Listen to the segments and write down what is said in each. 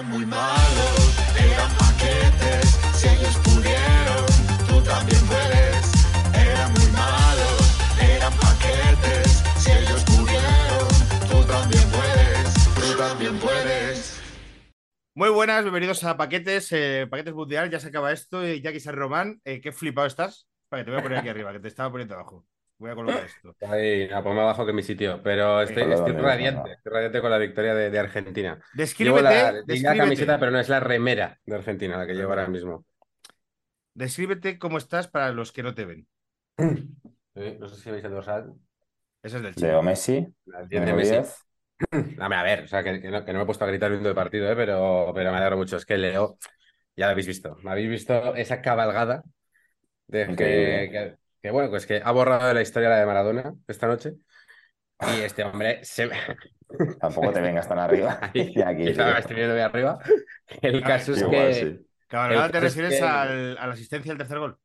Eran muy malos, eran paquetes. Si ellos pudieron, tú también puedes. Eran muy malos, eran paquetes. Si ellos pudieron, tú también puedes. Tú también puedes. Muy buenas, bienvenidos a Paquetes, eh, Paquetes Mundial, ya se acaba esto. Y Jackie San Román, eh, qué flipado estás. Vale, te voy a poner aquí arriba, que te estaba poniendo abajo. Voy a colocar esto. Ahí, a ponme abajo que mi sitio, pero estoy, estoy radiante, estoy radiante con la victoria de, de Argentina. Llevo Descríbete, la, diría descríbete, camiseta, pero no es la remera de Argentina la que llevo ahora mismo. descríbete cómo estás para los que no te ven. Sí, no sé si veis el dorsal. Ese es del Leo chico. Messi, El 10 de Messi. 10. Dame a ver, o sea, que, que no, que no me he puesto a gritar viendo el partido, ¿eh? pero, pero me alegro mucho. Es que Leo, ya lo habéis visto, me habéis visto esa cabalgada de que- que, bueno, pues que ha borrado de la historia la de Maradona esta noche. Y este hombre se, Tampoco te vengas tan arriba. Ahí, Y aquí, viendo de arriba. El caso es Igual, que sí. ¿te refieres que- al- a la asistencia del tercer gol?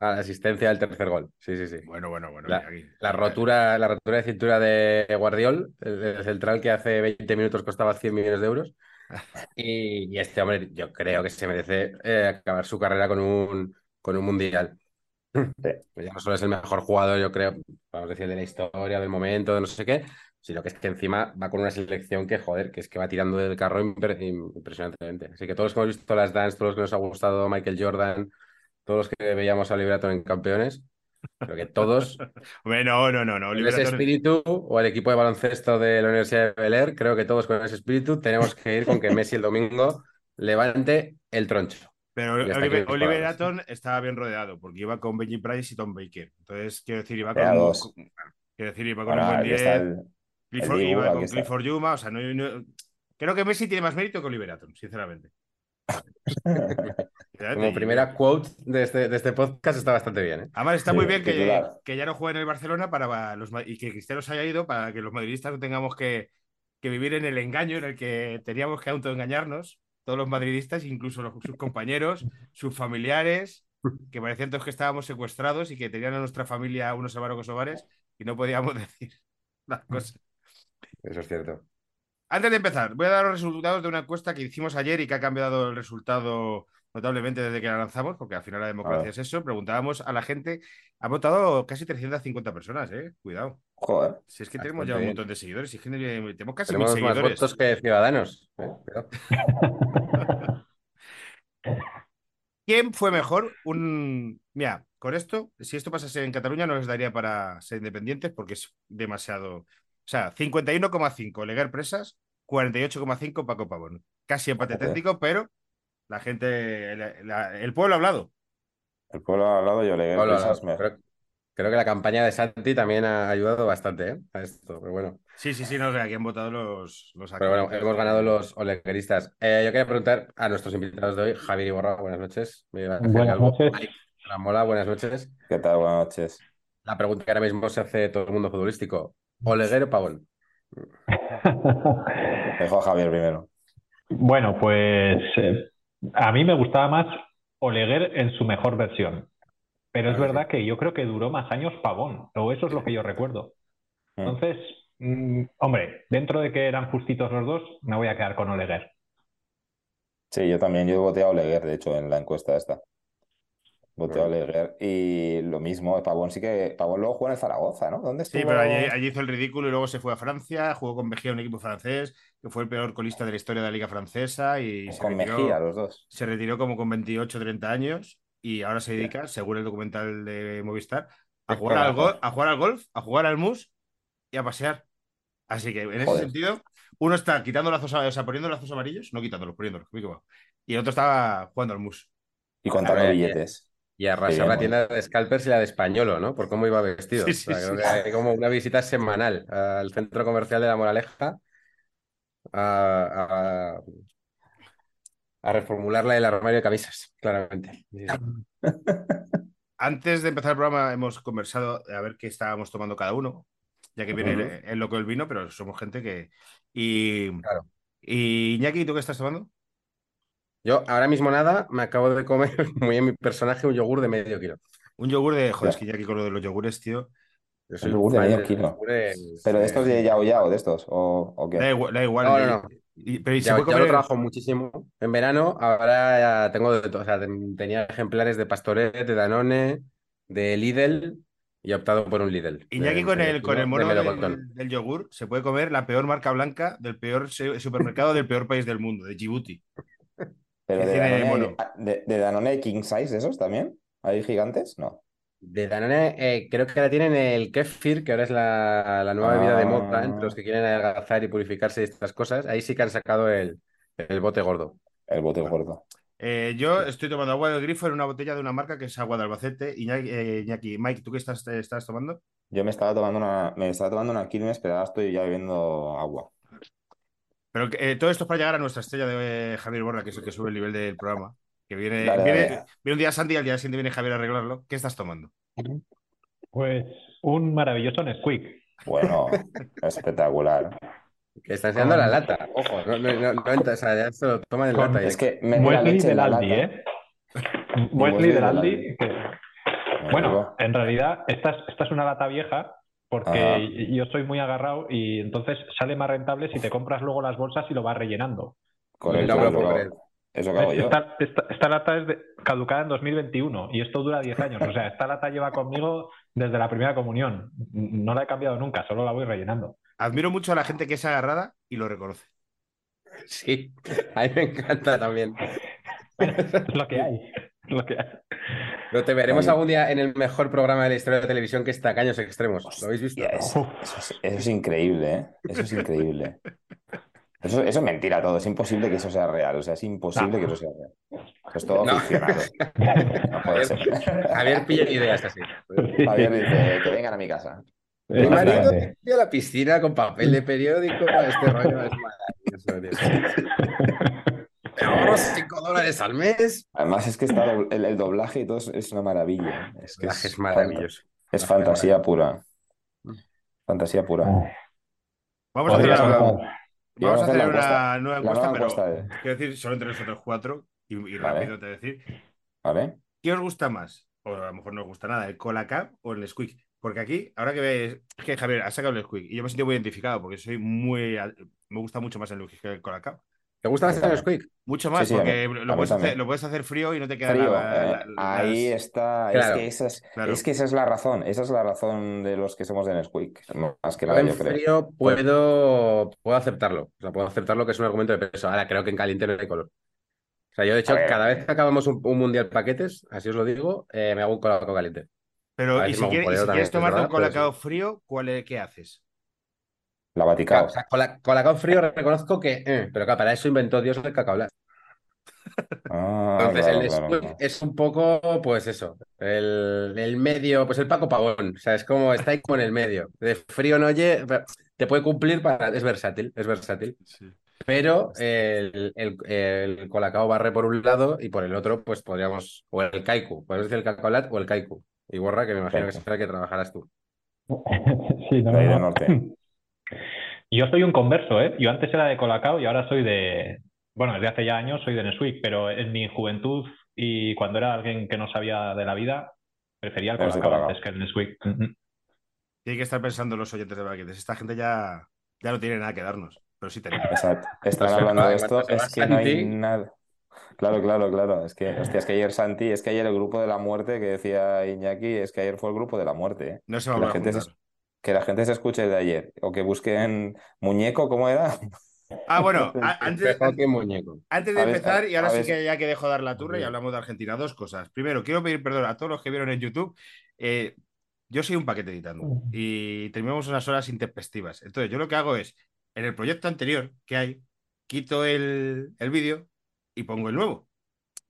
a la asistencia del tercer gol. Sí, sí, sí. Bueno, bueno, bueno. La- aquí. La rotura, la rotura de cintura de Guardiol, el, el central que hace 20 minutos costaba 100 millones de euros. Y, y este hombre, yo creo que se merece eh, acabar su carrera con un, con un mundial. Pues Ya no solo es el mejor jugador, yo creo, vamos a decir, de la historia, del momento, de no sé qué, sino que es que encima va con una selección que, joder, que es que va tirando del carro impre- impresionantemente. Así que todos los que hemos visto las dance, todos los que nos ha gustado Michael Jordan, todos los que veíamos a Liberaton en campeones, creo que todos Hombre, no, no, no, con ese Liberator- espíritu, o el equipo de baloncesto de la Universidad de Bel Air, creo que todos con ese espíritu tenemos que ir con que Messi el domingo levante el troncho. Pero Oliver, aquí. Aton estaba bien rodeado, porque iba con Benji Price y Tom Baker. Entonces, quiero decir, iba con, dos. con- quiero decir, iba con Bueno, un buen aquí 10. está el, Clifford, el iba con está. Clifford Yuma, o sea, no, no- creo que Messi tiene más mérito que Oliver Atom, sinceramente. Como primera quote de este, de este podcast está bastante bien. ¿eh? Además, está muy bien que, ya no juegue en el Barcelona para los, y que Cristiano se haya ido para que los madridistas no tengamos que, que vivir en el engaño en el que teníamos que autoengañarnos, todos los madridistas, incluso los- sus compañeros, sus familiares, que parecían todos que estábamos secuestrados y que tenían a nuestra familia unos kosovares y no podíamos decir las cosas. Eso es cierto. Antes de empezar, voy a dar los resultados de una encuesta que hicimos ayer y que ha cambiado el resultado notablemente desde que la lanzamos, porque al final la democracia es eso. Preguntábamos a la gente, ha votado casi 350 personas, ¿eh? Cuidado. Joder. Si es que tenemos ya un montón de seguidores, si es que tenemos casi mil Tenemos más seguidores. votos que ciudadanos. ¿eh? ¿Quién fue mejor? Un. Mira, con esto, si esto pasase en Cataluña, no les daría para ser independientes porque es demasiado. O sea, 51,5 Legar Presas, 48,5 Paco Pavón. Casi empate técnico, pero la gente, la- la- el pueblo ha hablado. El pueblo ha hablado, hola. me- Creo, creo que la campaña de Santi también ha ayudado bastante ¿eh? a esto. Pero bueno, Sí, sí, sí, no, que aquí han votado los, los pero bueno, hemos ganado los olegueristas. Eh, yo quería preguntar a nuestros invitados de hoy, Javier Iborra, buenas noches. Buenas noches. Ramola, buenas noches. ¿Qué tal? Buenas noches. La pregunta que ahora mismo se hace todo el mundo futbolístico. ¿Oleguer o Pavón? Dejo a Javier primero. Bueno, pues eh, a mí me gustaba más Oleguer en su mejor versión. Pero es que verdad que yo creo que duró más años Pavón, o eso es lo que yo recuerdo. Mm. Entonces, mm, hombre, dentro de que eran justitos los dos, me voy a quedar con Oleguer. Sí, yo también, yo voté a Oleguer, de hecho, en la encuesta esta. Bueno. Oleguer y lo mismo, Pavón sí que... Pavón luego jugó en el Zaragoza, ¿no? ¿Dónde Sí, estuvo? pero allí, allí hizo el ridículo y luego se fue a Francia, jugó con Mejía, un equipo francés, que fue el peor colista de la historia de la Liga Francesa y se Con retiró, Mejía, los dos. se retiró como con 28 30 años y ahora se dedica, según el documental de Movistar, a jugar al, gol, a jugar al golf, a jugar al mus y a pasear. Así que en ese sentido, uno está quitando lazos, o sea, poniendo lazos amarillos, no quitándolos, poniéndolos, y el otro está jugando al mus. Y contando billetes. Y arrasar la tienda de Scalpers y la de Españolo, ¿no? Por cómo iba vestido. Sí, O sea, sí, creo sí. que hay como una visita semanal al centro comercial de La Moraleja a, a- a reformularla el armario de camisas, claramente. Antes de empezar el programa hemos conversado a ver qué estábamos tomando cada uno, ya que viene el, el loco del vino, pero somos gente que... Y, Claro. y Iñaki, ¿tú qué estás tomando? Yo ahora mismo nada, me acabo de comer, muy en mi personaje, un yogur de medio kilo. Un yogur de... Joder, Ya. es que Iñaki con lo de los yogures, tío. Yo soy yogur de medio kilo. Pero de estos eh, de Yao Yao, de estos, o, o qué? Da igual, da igual. No, de- no, no. Y- pero ¿y se Ya, puede ya lo comer- trabajo muchísimo en verano. Ahora ya tengo de todo. O sea, ten- tenía ejemplares de Pastoret, de Danone, de Lidl y he optado por un Lidl. Iñaki de- con de- el, con el mono del, del yogur se puede comer la peor marca blanca del peor se- supermercado del peor país del mundo, de Djibouti. Pero ¿Qué de tiene Danone, mono? hay- de, de Danone hay King Size, ¿esos también? ¿Hay gigantes? No. De Danone, eh, creo que ahora tienen el kefir, que ahora es la, la nueva bebida de moda entre los que quieren adelgazar y purificarse y estas cosas. Ahí sí que han sacado el, el bote gordo. El bote gordo. Eh, yo estoy tomando agua del grifo en una botella de una marca que es agua de Albacete. Iñaki, eh, Iñaki, Mike, ¿tú qué estás, estás tomando? Yo me estaba tomando una, me estaba tomando una Quilmes, pero ahora estoy ya bebiendo agua. Pero eh, todo esto es para llegar a nuestra estrella de eh, Javier Borda, que es el que sube el nivel del programa. Que viene, Dale, viene, dale. viene un día Santi y al día siguiente viene Javier a arreglarlo. ¿Qué estás tomando? Pues un maravilloso Nesquik. Bueno, espectacular. Que está enseñando Con- la lata. Ojo, no, no, no, no o sea, ya se lo toman en Con- lata. Es que me la Wesley del la Aldi, lata. ¿eh? Wesley del Aldi. Que- Bueno, en realidad esta es, esta es una lata vieja porque yo soy muy agarrado y entonces sale más rentable si te compras luego las bolsas y lo vas rellenando. me lo eso que hago yo. Esta, esta- esta lata es de- caducada en 2021 y esto dura 10 años. O sea, esta lata lleva conmigo desde la primera comunión. No la he cambiado nunca, solo la voy rellenando. Admiro mucho a la gente que es agarrada y lo reconoce. Sí, a mí me encanta también. Es lo que hay. lo que hay. Pero te veremos Vale. algún día en el mejor programa de la historia de la televisión que es Tacaños Extremos. ¿Lo habéis visto? Hostia, es- eso, es, eso es increíble, ¿eh? Eso es increíble. Eso, eso es mentira todo, es imposible que eso sea real, o sea, es imposible que eso sea real. Eso es todo No. ficcionado. No puede ser. Javier pilla ideas así. Javier dice que vengan a mi casa. Mi marido a la piscina con papel de periódico. Este rollo es maravilloso, tío. Me ahorro 5 dólares al mes. Además es que está el, el doblaje y todo es, una maravilla. Es que Doblaje es, es maravilloso. fanta- es fantasía pura. Fantasía pura. Vamos a hacer, Podríamos una, hacer- Y vamos a hacer una encuesta. nueva encuesta, nueva pero encuesta de- quiero decir, solo entre nosotros cuatro y, y Vale. rápido te decir. ¿Vale? ¿Qué os gusta más? O a lo mejor no os gusta nada, el Colacap o el Squeak. Porque aquí, ahora que ves, es que Javier ha sacado el Squeak y yo me he sentido muy identificado porque soy muy. Me gusta mucho más el Squeak que el Colacap. ¿Te gusta más el Squeak? Mucho más, Sí, sí, a porque mí- lo, puedes hacer, también. lo puedes hacer frío y no te queda Frío, nada. eh, la- las- ahí está. Claro. Es que esa es, Claro. es que esa es la razón. Esa es la razón de los que somos de Nesquik. Más que nada, en yo creo. frío puedo, puedo aceptarlo. O sea, puedo aceptarlo que es un argumento de peso. Ahora creo que en caliente no hay color. O sea, yo de hecho, cada vez que acabamos un, un mundial paquetes, así os lo digo, eh, me hago un colacao caliente. Pero, y si, quieres, si quieres es tomarte un colacao frío, ¿cuál es- ¿qué haces? La Claro, Vaticao. o sea, cola- colacao frío reconozco que, eh, pero claro, para eso inventó Dios el cacao Lat. Ah, Entonces, claro, el claro, es un poco, pues eso, el, el medio, pues el Paco Pavón, o sea, es como, está ahí como en el medio. De frío no oye, te puede cumplir para, es versátil, es versátil. Pero el, el, el colacao barre por un lado y por el otro, pues podríamos, o el kaiku, podemos decir el cacaolat o el kaiku. Y borra, que me imagino que será que trabajarás tú. Sí, no, no. norte. Yo soy un converso, ¿eh? Yo antes era de Colacao y ahora soy de. Bueno, desde hace ya años soy de Nesquik, pero en mi juventud y cuando era alguien que no sabía de la vida, prefería el Colacao Colacao. antes que el Nesquik. Tiene que estar pensando los oyentes de Baquetes. Esta gente ya, ya no tiene nada que darnos, pero sí tenemos. Exacto. Están sé, hablando de esto, es que no hay nada. Claro, claro, claro. Es que, hostia, es que ayer Santi, es que ayer el grupo de la muerte que decía Iñaki, es que ayer fue el grupo de la muerte, ¿eh? No se va a la gente juntar. Que la gente se escuche de ayer. O que busquen muñeco, ¿cómo era? Ah, bueno, a- antes. Antes de empezar, y ahora sí que ya que dejo dar la turra y hablamos de Argentina, dos cosas. Primero, quiero pedir perdón a todos los que vieron en YouTube. Eh, yo soy un paquete editando y terminamos unas horas intempestivas. Entonces, yo lo que hago es, en el proyecto anterior que hay, quito el, el vídeo y pongo el nuevo.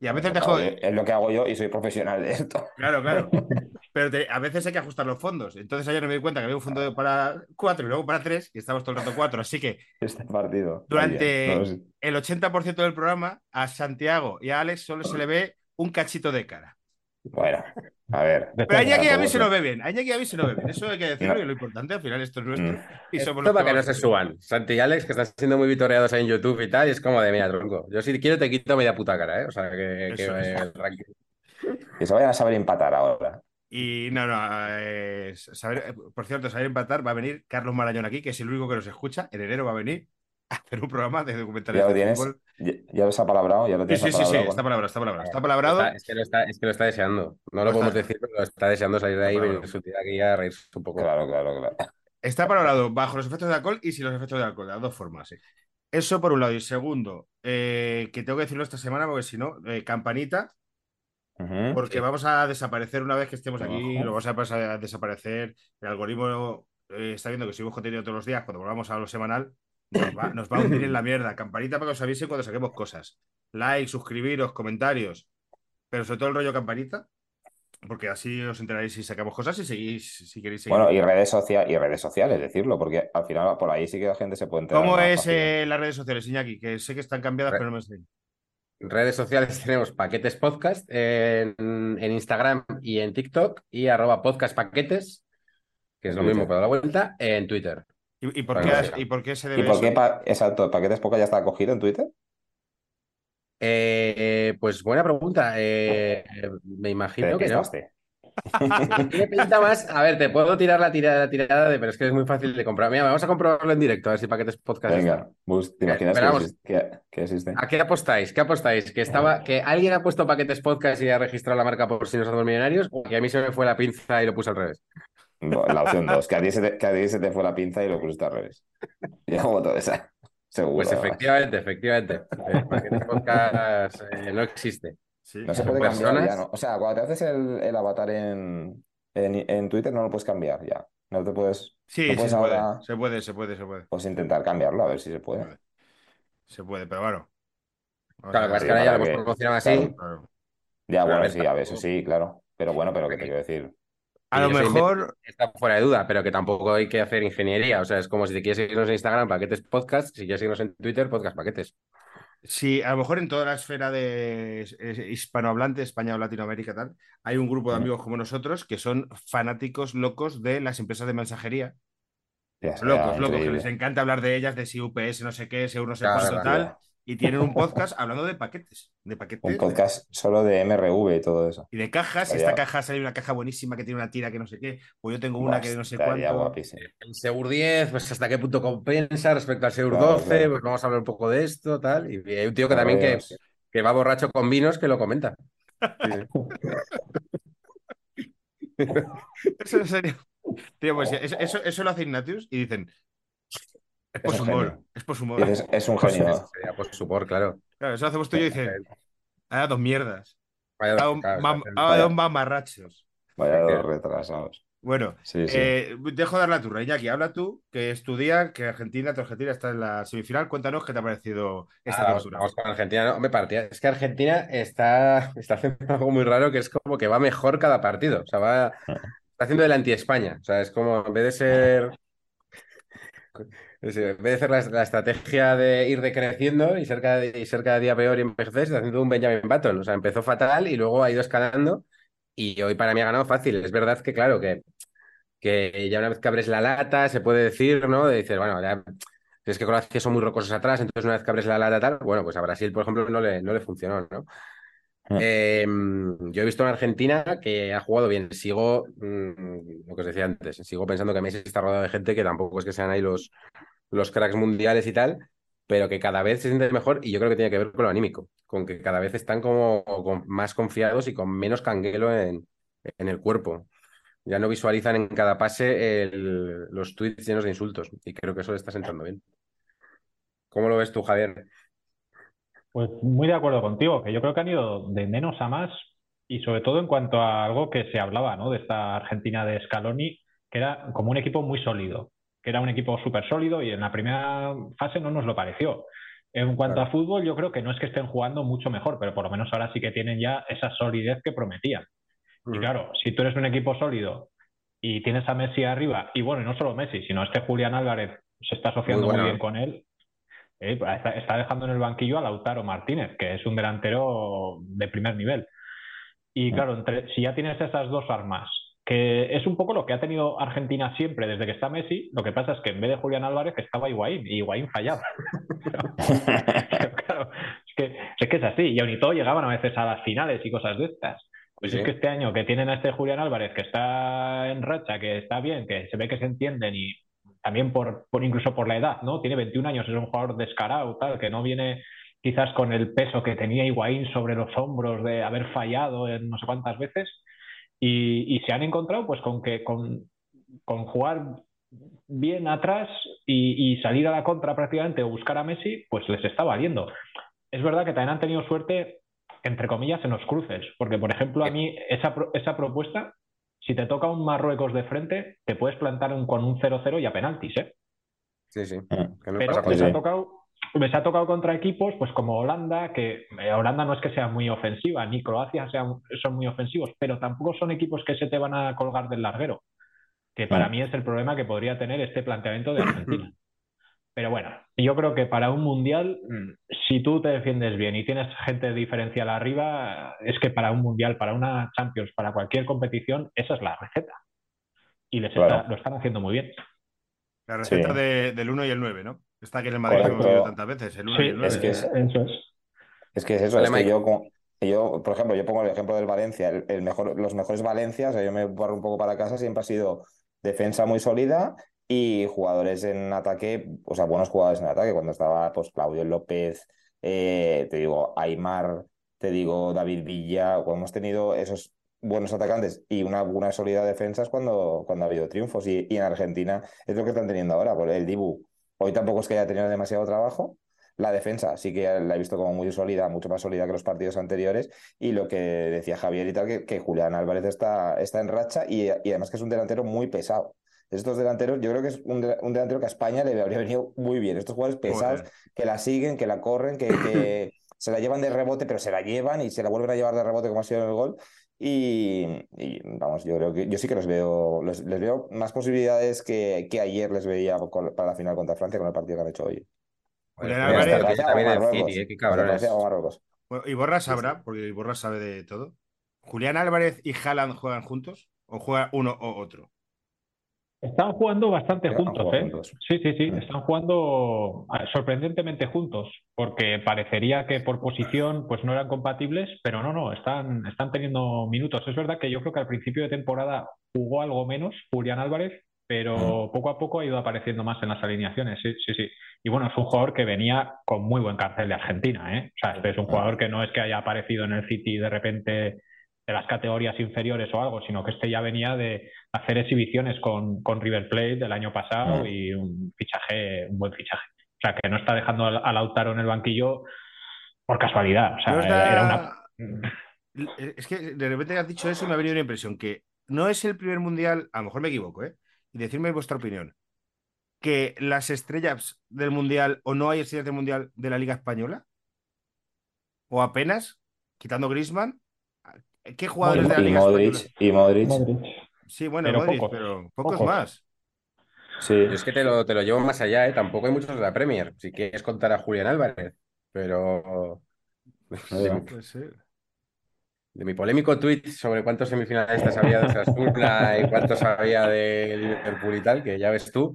Y a veces dejo. yo- Es lo que hago yo y soy profesional de esto. Claro, claro. Pero te- a veces hay que ajustar los fondos. Entonces ayer me di cuenta que había un fondo para cuatro y luego para tres y estamos todo el rato cuatro. Así que Este partido. Durante- no sé. el 80% del programa a Santiago y a Alex solo se le ve un cachito de cara. Bueno, a ver. Pero a Iñaki a mí se lo ve bien. A Iñaki a mí se lo ve bien. Eso hay que decirlo No. y lo importante al final esto es nuestro. Mm. Y somos Esto los para que no se suban. Santi y Alex, que están siendo muy vitoreados ahí en YouTube y tal, y es como de mira, tronco. Yo si quiero te quito media puta cara, ¿eh? O sea, que, que, eh. Que se vayan a saber empatar ahora. Y no, no, eh, saber, eh, por cierto, saber empatar va a venir Carlos Marañón aquí, que es el único que nos escucha. En enero va a venir. hacer un programa de documentales Ya lo de tienes, fútbol. ya, ya lo has apalabrado, ya lo Sí, tienes sí, sí, sí, apalabrado. está palabrado, está palabrado. Está Está- palabrado. es, que lo está, es que lo está deseando. No lo Está- podemos decir, pero lo está deseando salir de ahí y venir su tía aquí a reírse un poco. Claro, claro, claro. Está palabrado bajo los efectos de alcohol y sin los efectos de alcohol, de las dos formas. sí. Eso por un lado. Y segundo, eh, que tengo que decirlo esta semana porque si no, eh, campanita, porque Sí. vamos a desaparecer una vez que estemos aquí, lo vamos a pasar a desaparecer. El algoritmo eh, está viendo que subimos contenido todos los días, cuando volvamos a lo semanal, nos va, nos va a hundir en la mierda. Campanita para que os avisen cuando saquemos cosas. Like, suscribiros, comentarios, pero sobre todo el rollo campanita, porque así os enteraréis si sacamos cosas y seguís, si queréis seguir. Bueno, y redes, sociales y redes sociales, decirlo, porque al final por ahí sí que la gente se puede enterar. ¿Cómo es eh, las redes sociales, Iñaki? Que sé que están cambiadas, Re- pero no me sé. Redes sociales tenemos Paquetes Podcast en, en Instagram y en TikTok y arroba podcast paquetes, que es lo mismo para la vuelta, en Twitter. ¿Y, y por, qué, has- ¿Y por qué se ¿Y debe por eso? qué, pa- exacto, Paquetes Poca ya está acogido en Twitter? Eh, pues buena pregunta. Eh, me imagino que no. Despistaste. Tiene pinta más. A ver, te puedo tirar la tirada, la tirada de, pero es que es muy fácil de comprar. Mira, vamos a comprobarlo en directo, a ver si Paquetes Podcast. Venga, Bus, ¿te imaginas pero que, vamos. existe, que- que existe? ¿A qué apostáis? ¿Qué apostáis? ¿Que estaba, que alguien ha puesto paquetes podcast y ha registrado la marca por si nos hacemos millonarios? ¿O que a mí se me fue la pinza y lo puse al revés? La opción 2, que a ti se te, que a ti se te fue la pinza y lo pusiste al revés. Yo voto esa. Seguro. Pues efectivamente, efectivamente. Eh, paquetes podcast eh, no existe. Sí. No se puede cambiar personas- ya, ¿no? O sea, cuando te haces el, el avatar en, en, en Twitter no lo puedes cambiar ya. No te puedes, Sí, no sí, puedes se puede. ahora Se puede, se puede, se puede. pues intentar cambiarlo, a ver si se puede. Vale. Se puede, pero bueno. Vamos Claro, lo que ahora ya lo hemos promocionado así. claro. Claro. Ya, Pero bueno, sí, a ver, eso sí, claro. Pero bueno, pero que te quiero decir. A lo mejor, Está fuera de duda, pero que tampoco hay que hacer ingeniería. O sea, es como si te quieres seguirnos en Instagram, paquetes podcast. Si quieres seguirnos en Twitter, podcast paquetes. sí, a lo mejor en toda la esfera de hispanohablante, España o Latinoamérica, tal, hay un grupo de amigos como nosotros que son fanáticos locos de las empresas de mensajería. Ya Locos, locos, que les encanta hablar de ellas, de si UPS, no sé qué, si no sé cuánto, tal. Y tienen un podcast hablando de paquetes. De paquetes. Un podcast solo de MRV y todo eso. Y de cajas, y Estaría- esta caja sale una caja buenísima que tiene una tira que no sé qué, o yo tengo una que no sé cuánto. guapísimo. El Segur 10, pues hasta qué punto compensa respecto al Segur Claro, 12, claro. pues vamos a hablar un poco de esto, tal. Y hay un tío que Claro, también que, que va borracho con vinos que lo comenta. Sí. Eso sería. Tío, pues eso, eso, eso lo hace Ignatius y dicen. Es por Es su un humor. Es por su humor. Y dices, es un Pues genio. por su humor, claro. Claro, eso lo hacemos tú y yo y dicen. Ah, dos mierdas. Vaya, Ah, un claro, mam- vaya. dos mamarrachos. Vaya dos retrasados. Bueno, Sí, sí. eh, dejo dar la turra. Iñaki, habla tú, que es tu día, que Argentina, tu Argentina está en la semifinal. Cuéntanos qué te ha parecido esta Ah, vamos, vamos con Argentina. No, hombre, partida. Es que Argentina está, está haciendo algo muy raro que es como que va mejor cada partido. O sea, va, está haciendo el anti-España. O sea, es como en vez de ser. En vez de hacer la, la estrategia de ir decreciendo y ser, cada, y ser cada día peor y envejecer, está haciendo un Benjamin Button. O sea, empezó fatal y luego ha ido escalando. Y hoy para mí ha ganado fácil. Es verdad que, claro, que, que ya una vez que abres la lata, se puede decir, ¿no? De decir, bueno, ya es que Croacia son muy rocosos atrás, entonces una vez que abres la lata tal, bueno, pues a Brasil, por ejemplo, no le, no le funcionó, ¿no? Mm. Eh, yo he visto en Argentina que ha jugado bien. Sigo, mm, lo que os decía antes, sigo pensando que Messi está rodeado de gente que tampoco es que sean ahí los, los cracks mundiales y tal, pero que cada vez se siente mejor y yo creo que tiene que ver con lo anímico, con que cada vez están como más confiados y con menos canguelo en, el cuerpo. Ya no visualizan en cada pase los tweets llenos de insultos y creo que eso le está sentando bien. ¿Cómo lo ves tú, Javier? Pues muy de acuerdo contigo, que yo creo que han ido de menos a más y sobre todo en cuanto a algo que se hablaba, ¿no? De esta Argentina de Scaloni, que era como un equipo muy sólido, que era un equipo súper sólido y en la primera fase no nos lo pareció. En cuanto Claro. a fútbol, yo creo que no es que estén jugando mucho mejor, pero por lo menos ahora sí que tienen ya esa solidez que prometían. Y Mm. claro, si tú eres un equipo sólido y tienes a Messi arriba, y bueno, y no solo Messi, sino este Julián Álvarez se está asociando Muy bien con él, eh, está, está dejando en el banquillo a Lautaro Martínez, que es un delantero de primer nivel. Y claro, entre, si ya tienes esas dos armas, que es un poco lo que ha tenido Argentina siempre desde que está Messi, lo que pasa es que en vez de Julián Álvarez estaba Higuaín, y Higuaín fallaba. Pero claro, es que, es que es así, y aun y todo llegaban a veces a las finales y cosas de estas. Pues Sí. es que este año que tienen a este Julián Álvarez que está en racha, que está bien, que se ve que se entienden y también por, por incluso por la edad, ¿no? Tiene 21 años, es un jugador descarado, tal, que no viene quizás con el peso que tenía Higuaín sobre los hombros de haber fallado en no sé cuántas veces y, y se han encontrado pues con que con, con jugar bien atrás y, y, salir a la contra prácticamente o buscar a Messi, pues les está valiendo. Es verdad que también han tenido suerte, entre comillas, en los cruces, porque por ejemplo a mí esa, esa propuesta, si te toca un Marruecos de frente, te puedes plantar un, con un 0-0 y a penaltis, ¿eh? Sí, sí. Pero les ha tocado les ha tocado contra equipos pues como Holanda, que eh, Holanda no es que sea muy ofensiva, ni Croacia sean, son muy ofensivos, pero tampoco son equipos que se te van a colgar del larguero, que para mí es el problema que podría tener este planteamiento de Argentina. Pero bueno, yo creo que para un mundial, si tú te defiendes bien y tienes gente diferencial arriba, es que para un mundial, para una Champions, para cualquier competición, esa es la receta. Y les Claro. está- lo están haciendo muy bien. La receta Sí. de- del 1 y el 9, ¿no? Esta que en el Madrid hemos Correcto. visto tantas veces, el 1 y el 9. es que es- eso es. Es que es eso, es que yo, como- yo, por ejemplo, yo pongo el ejemplo del Valencia, el, el mejor, los mejores Valencias, o sea, yo me barro un poco para casa, siempre ha sido defensa muy sólida y jugadores en ataque, o sea, buenos jugadores en ataque, cuando estaba pues Claudio López, eh, te digo, Aymar, te digo, David Villa, cuando hemos tenido esos buenos atacantes y una buena sólida defensa es cuando, cuando ha habido triunfos y, y en Argentina es lo que están teniendo ahora, por el Dibu. Hoy tampoco es que haya tenido demasiado trabajo, la defensa sí que la he visto como muy sólida, mucho más sólida que los partidos anteriores. Y lo que decía Javier y tal, que, que Julián Álvarez está, está en racha y, y además que es un delantero muy pesado. Estos delanteros, yo creo que es un, de- un delantero que a España le habría venido muy bien. Estos jugadores pesados que la siguen, que la corren, que, que se la llevan de rebote, pero se la llevan y se la vuelven a llevar de rebote como ha sido en el gol. Y, y, vamos, yo creo que yo sí que los veo, los- les veo más posibilidades que, que ayer les veía con- para la final contra Francia con el partido que han hecho hoy. City, eh. Bueno, y Borra sabrá, porque Borra sabe de todo. ¿Julián Álvarez y Haaland juegan juntos? ¿O juega uno o otro? Están jugando bastante juntos, ¿eh? juntos. Sí, sí, sí, Mm. están jugando ah, sorprendentemente juntos, porque parecería que por posición pues no eran compatibles, pero no, no, están, están teniendo minutos. Es verdad que yo creo que al principio de temporada jugó algo menos Julián Álvarez, pero poco a poco ha ido apareciendo más en las alineaciones, sí, sí, sí. Y bueno, es un jugador que venía con muy buen cartel de Argentina, ¿eh? O sea, este es un jugador que no es que haya aparecido en el City de repente de las categorías inferiores o algo, sino que este ya venía de hacer exhibiciones con, con River Plate del año pasado Mm. y un fichaje, un buen fichaje. O sea, que no está dejando a a Lautaro en el banquillo por casualidad. O sea, ¿No os era, da- era una... Es que de repente has dicho eso y me ha venido una impresión que no es el primer mundial, a lo mejor me equivoco, ¿eh? Y decirme vuestra opinión. Que las estrellas del mundial o no hay estrellas del mundial de la Liga Española o apenas, quitando Griezmann, ¿qué jugadores Y, de la y Liga Modric, Española? y Modric. Modric. Sí, bueno, Pero Modric, pocos, pero pocos, pocos. más. Sí. Yo es que te lo, te lo llevo más allá, ¿eh? Tampoco hay muchos de la Premier. Si quieres contar a Julián Álvarez, pero de, mi- Pues sí. de mi polémico tweet sobre cuántos semifinalistas había de Osasuna y cuántos había de Liverpool y tal, que ya ves tú,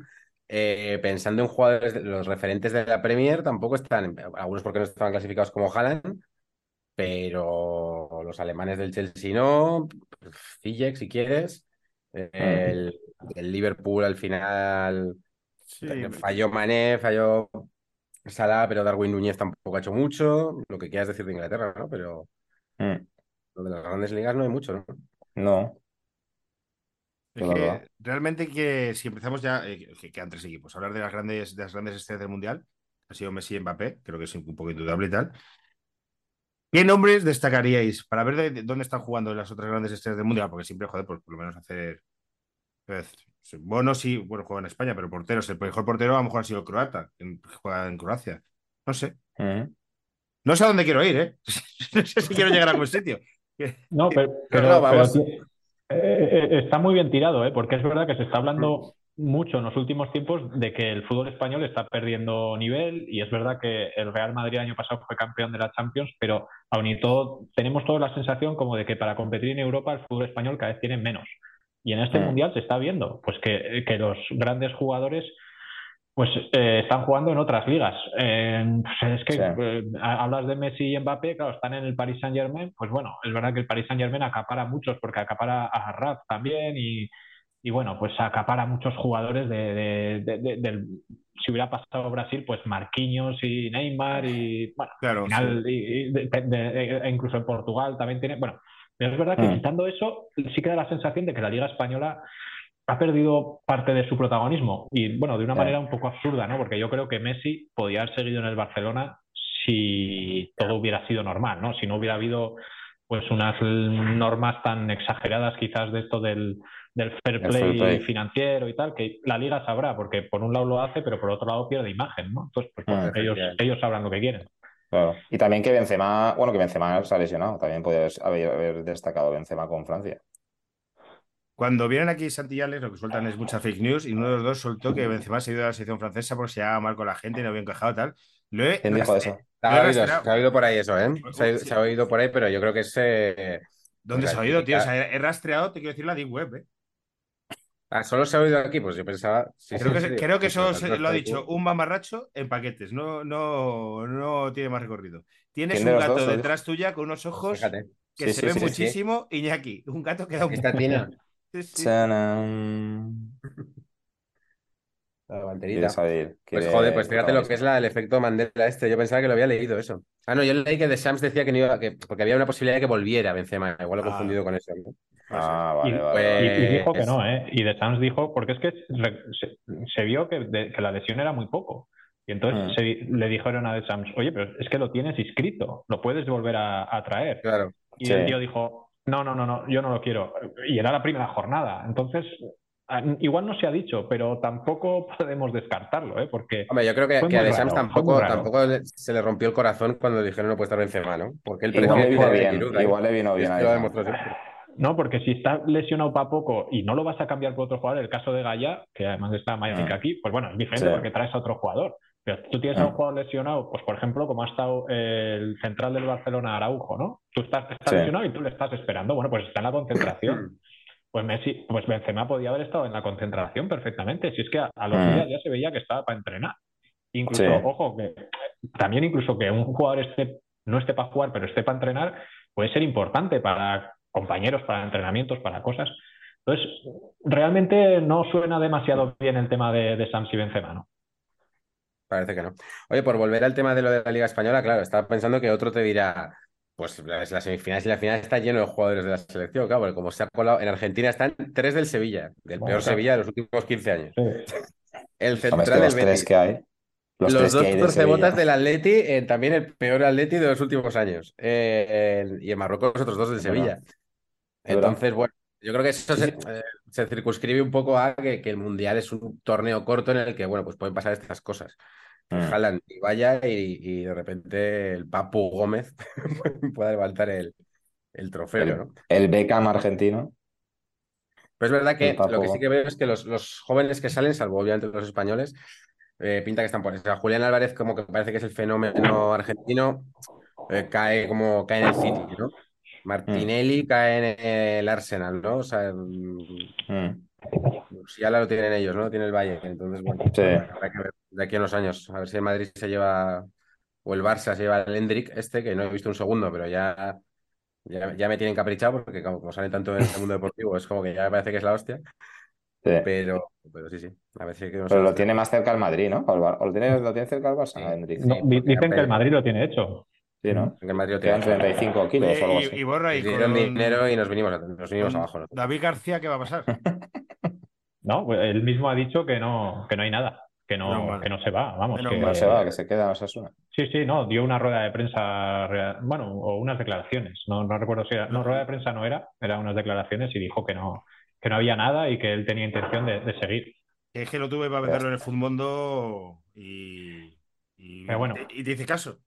eh, pensando en jugadores, de- los referentes de la Premier tampoco están, algunos porque no estaban clasificados como Haaland, pero los alemanes del Chelsea no, Ziyech si quieres, el, el Liverpool al final Sí, falló Mané, falló Salah, pero Darwin Núñez tampoco ha hecho mucho, lo que quieras decir de Inglaterra, ¿no? Pero Mm. lo de las grandes ligas no hay mucho, ¿no? No. Es que realmente que si empezamos ya, eh, que quedan tres equipos, hablar de las grandes, de las grandes estrellas del Mundial, ha sido Messi y Mbappé, creo que es un poco indudable y tal. ¿Qué nombres destacaríais para ver de, de dónde están jugando las otras grandes estrellas del Mundial? Porque siempre, joder, pues por lo menos hacer... pues, Bono sí, bueno, juega en España, pero porteros, el mejor portero a lo mejor ha sido croata, que juega en Croacia. No sé. Mm. No sé a dónde quiero ir, ¿eh? no sé si quiero llegar a algún sitio. No, pero, no, eh, eh, está muy bien tirado, ¿eh? porque es verdad que se está hablando mucho en los últimos tiempos de que el fútbol español está perdiendo nivel y es verdad que el Real Madrid el año pasado fue campeón de la Champions, pero aún y todo tenemos toda la sensación como de que para competir en Europa el fútbol español cada vez tiene menos. Y en este Mm. mundial se está viendo pues que, que los grandes jugadores pues eh, están jugando en otras ligas. Eh, pues es que Sí. eh, hablas de Messi y Mbappé, claro, están en el Paris Saint Germain, pues bueno, es verdad que el Paris Saint Germain acapara a muchos porque acapara a Raf también y, y bueno, pues acapara muchos jugadores de, de- de- del si hubiera pasado Brasil, pues Marquinhos y Neymar y bueno, Claro, al final, y- y de- de- de- e incluso en Portugal también tiene, bueno, pero es verdad que Mm. quitando eso, sí que da la sensación de que la Liga Española ha perdido parte de su protagonismo y bueno, de una manera un poco absurda, ¿no? Porque yo creo que Messi podía haber seguido en el Barcelona si todo hubiera sido normal, ¿no? Si no hubiera habido pues unas normas tan exageradas quizás de esto del, del fair play, fair play. financiero y tal, que la liga sabrá, porque por un lado lo hace, pero por otro lado pierde imagen, ¿no? Entonces, pues, bueno, Mm. ellos, ellos sabrán lo que quieren. Claro. Y también que Benzema, bueno, que Benzema se ha lesionado, también podría haber, haber destacado Benzema con Francia. Cuando vienen aquí Santillales, lo que sueltan es mucha fake news y uno de los dos soltó que Benzema se ha ido a la selección francesa porque se llevaba mal con la gente y no había encajado tal. Lo he ¿Quién dijo rastre- eso? Se ha, oído, rastreado. se ha oído por ahí eso, ¿eh? Se ha, se ha oído por ahí, pero yo creo que es. eh, ¿Dónde pues se ha oído, tío? O sea, he rastreado, te quiero decir la Deep Web, ¿eh? Ah, solo se ha oído aquí, pues yo pensaba. sí, Creo sí, que, sí, creo que pues eso se- lo ha dicho un mamarracho en paquetes, no, no, no tiene más recorrido. Tienes ¿Quién de un gato dos detrás tuya con unos ojos Fíjate. que Sí, se sí, ve sí, sí. muchísimo, Iñaki. Un gato que da un... Esta tina. La banderita. Pues joder, pues fíjate lo que es la, el efecto Mandela este. Yo pensaba que lo había leído eso. Ah, no, yo leí que The Shams decía que no iba, que, porque había una posibilidad de que volviera Benzema. Igual lo he Ah. confundido con eso. ¿no? Ah, Y- vale, vale, pues- Y, vale. y dijo que no, ¿eh? Y De Sans dijo, porque es que se, se vio que, de- que la lesión era muy poco. Y entonces Mm. se- le dijeron a De Sams, oye, pero es que lo tienes inscrito, lo puedes volver a, a traer. Claro. Y Sí. el tío dijo, no, no, no, no, yo no lo quiero. Y era la primera jornada. Entonces, ah, igual no se ha dicho, pero tampoco podemos descartarlo, ¿eh? Porque Hombre, yo creo que, a fue tampoco, tampoco se le rompió el corazón cuando le dijeron no puede estar Benzema, ¿no? Porque él Igual le vino bien, Giroud, igual le vino bien. No, porque si está lesionado para poco y no lo vas a cambiar por otro jugador, el caso de Gaya, que además está Magic Mm. aquí, pues bueno, es diferente Sí. porque traes a otro jugador. Pero tú tienes a un Mm. jugador lesionado, pues por ejemplo, como ha estado el central del Barcelona, Araujo, ¿no? Tú estás, estás Sí. lesionado y tú le estás esperando. Bueno, pues está en la concentración. Pues Messi, pues Benzema podía haber estado en la concentración perfectamente. Si es que a, a los Mm. días ya se veía que estaba para entrenar. Incluso, Sí. ojo, que también incluso que un jugador esté, no esté para jugar, pero esté para entrenar, puede ser importante para compañeros, para entrenamientos, para cosas. Entonces, realmente no suena demasiado bien el tema de, de Sams y Benzema, ¿no? Parece que no. Oye, por volver al tema de lo de la Liga Española, claro, estaba pensando que otro te dirá, pues las las semifinales y la final está lleno de jugadores de la selección, claro, porque como se ha colado, en Argentina están tres del Sevilla, del Bueno, peor claro. Sevilla de los últimos 15 años. Sí. El Hombre, es que central del los tres que hay. Los, Los tres dos torcebotas Sevilla. del Atleti, eh, también el peor Atleti de los últimos años. Eh, y en Marruecos otros dos del Es. Sevilla. Es. Entonces, bueno, yo creo que eso Sí, se, sí. eh, se circunscribe un poco a que, que el Mundial es un torneo corto en el que, bueno, pues pueden pasar estas cosas. Que Mm. Haaland y vaya y, y de repente el Papu Gómez pueda levantar el, el trofeo, El, ¿no? el Beckham argentino. Pero es verdad que lo que sí que veo es que los, los jóvenes que salen, salvo obviamente los españoles, eh, pinta que están por eso. Sea, Julián Álvarez como que parece que es el fenómeno argentino, eh, cae como cae en el City, ¿no? Martinelli cae en el Arsenal, ¿no? O sea, mm, Si ya lo tienen ellos, ¿no? Tiene el Valle. Entonces, bueno, Sí. habrá que ver de aquí a unos años. A ver si el Madrid se lleva, o el Barça se lleva el Endrick, este, que no he visto un segundo, pero ya, ya, ya me tienen caprichado porque como, como salen tanto en el mundo deportivo, es como que ya me parece que es la hostia. Sí. Pero, pero sí, sí. A ver si hay que Pero lo tiene más cerca el Madrid, ¿no? O el Bar- ¿O lo tiene, lo tiene cerca el Barça, Sí. No, dicen que el Madrid lo tiene hecho. Sí, ¿no? Que el Madrid lo tiene. 35 kilos o algo así. y, y Borra, y con, dinero y nos vinimos, a- nos vinimos abajo. ¿no? David García, ¿qué va a pasar? No, pues él mismo ha dicho que no, que no hay nada, que no, que no se va, vamos. Que-. No se va, que se queda Osasuna. Sí, sí, no, dio una rueda de prensa, bueno, o unas declaraciones, no, no recuerdo si era, no, rueda de prensa no era, eran unas declaraciones y dijo que no, que no había nada y que él tenía intención de, de seguir. Es que lo tuve para venderlo en el Futmundo y, y, Pero bueno. y te hice caso.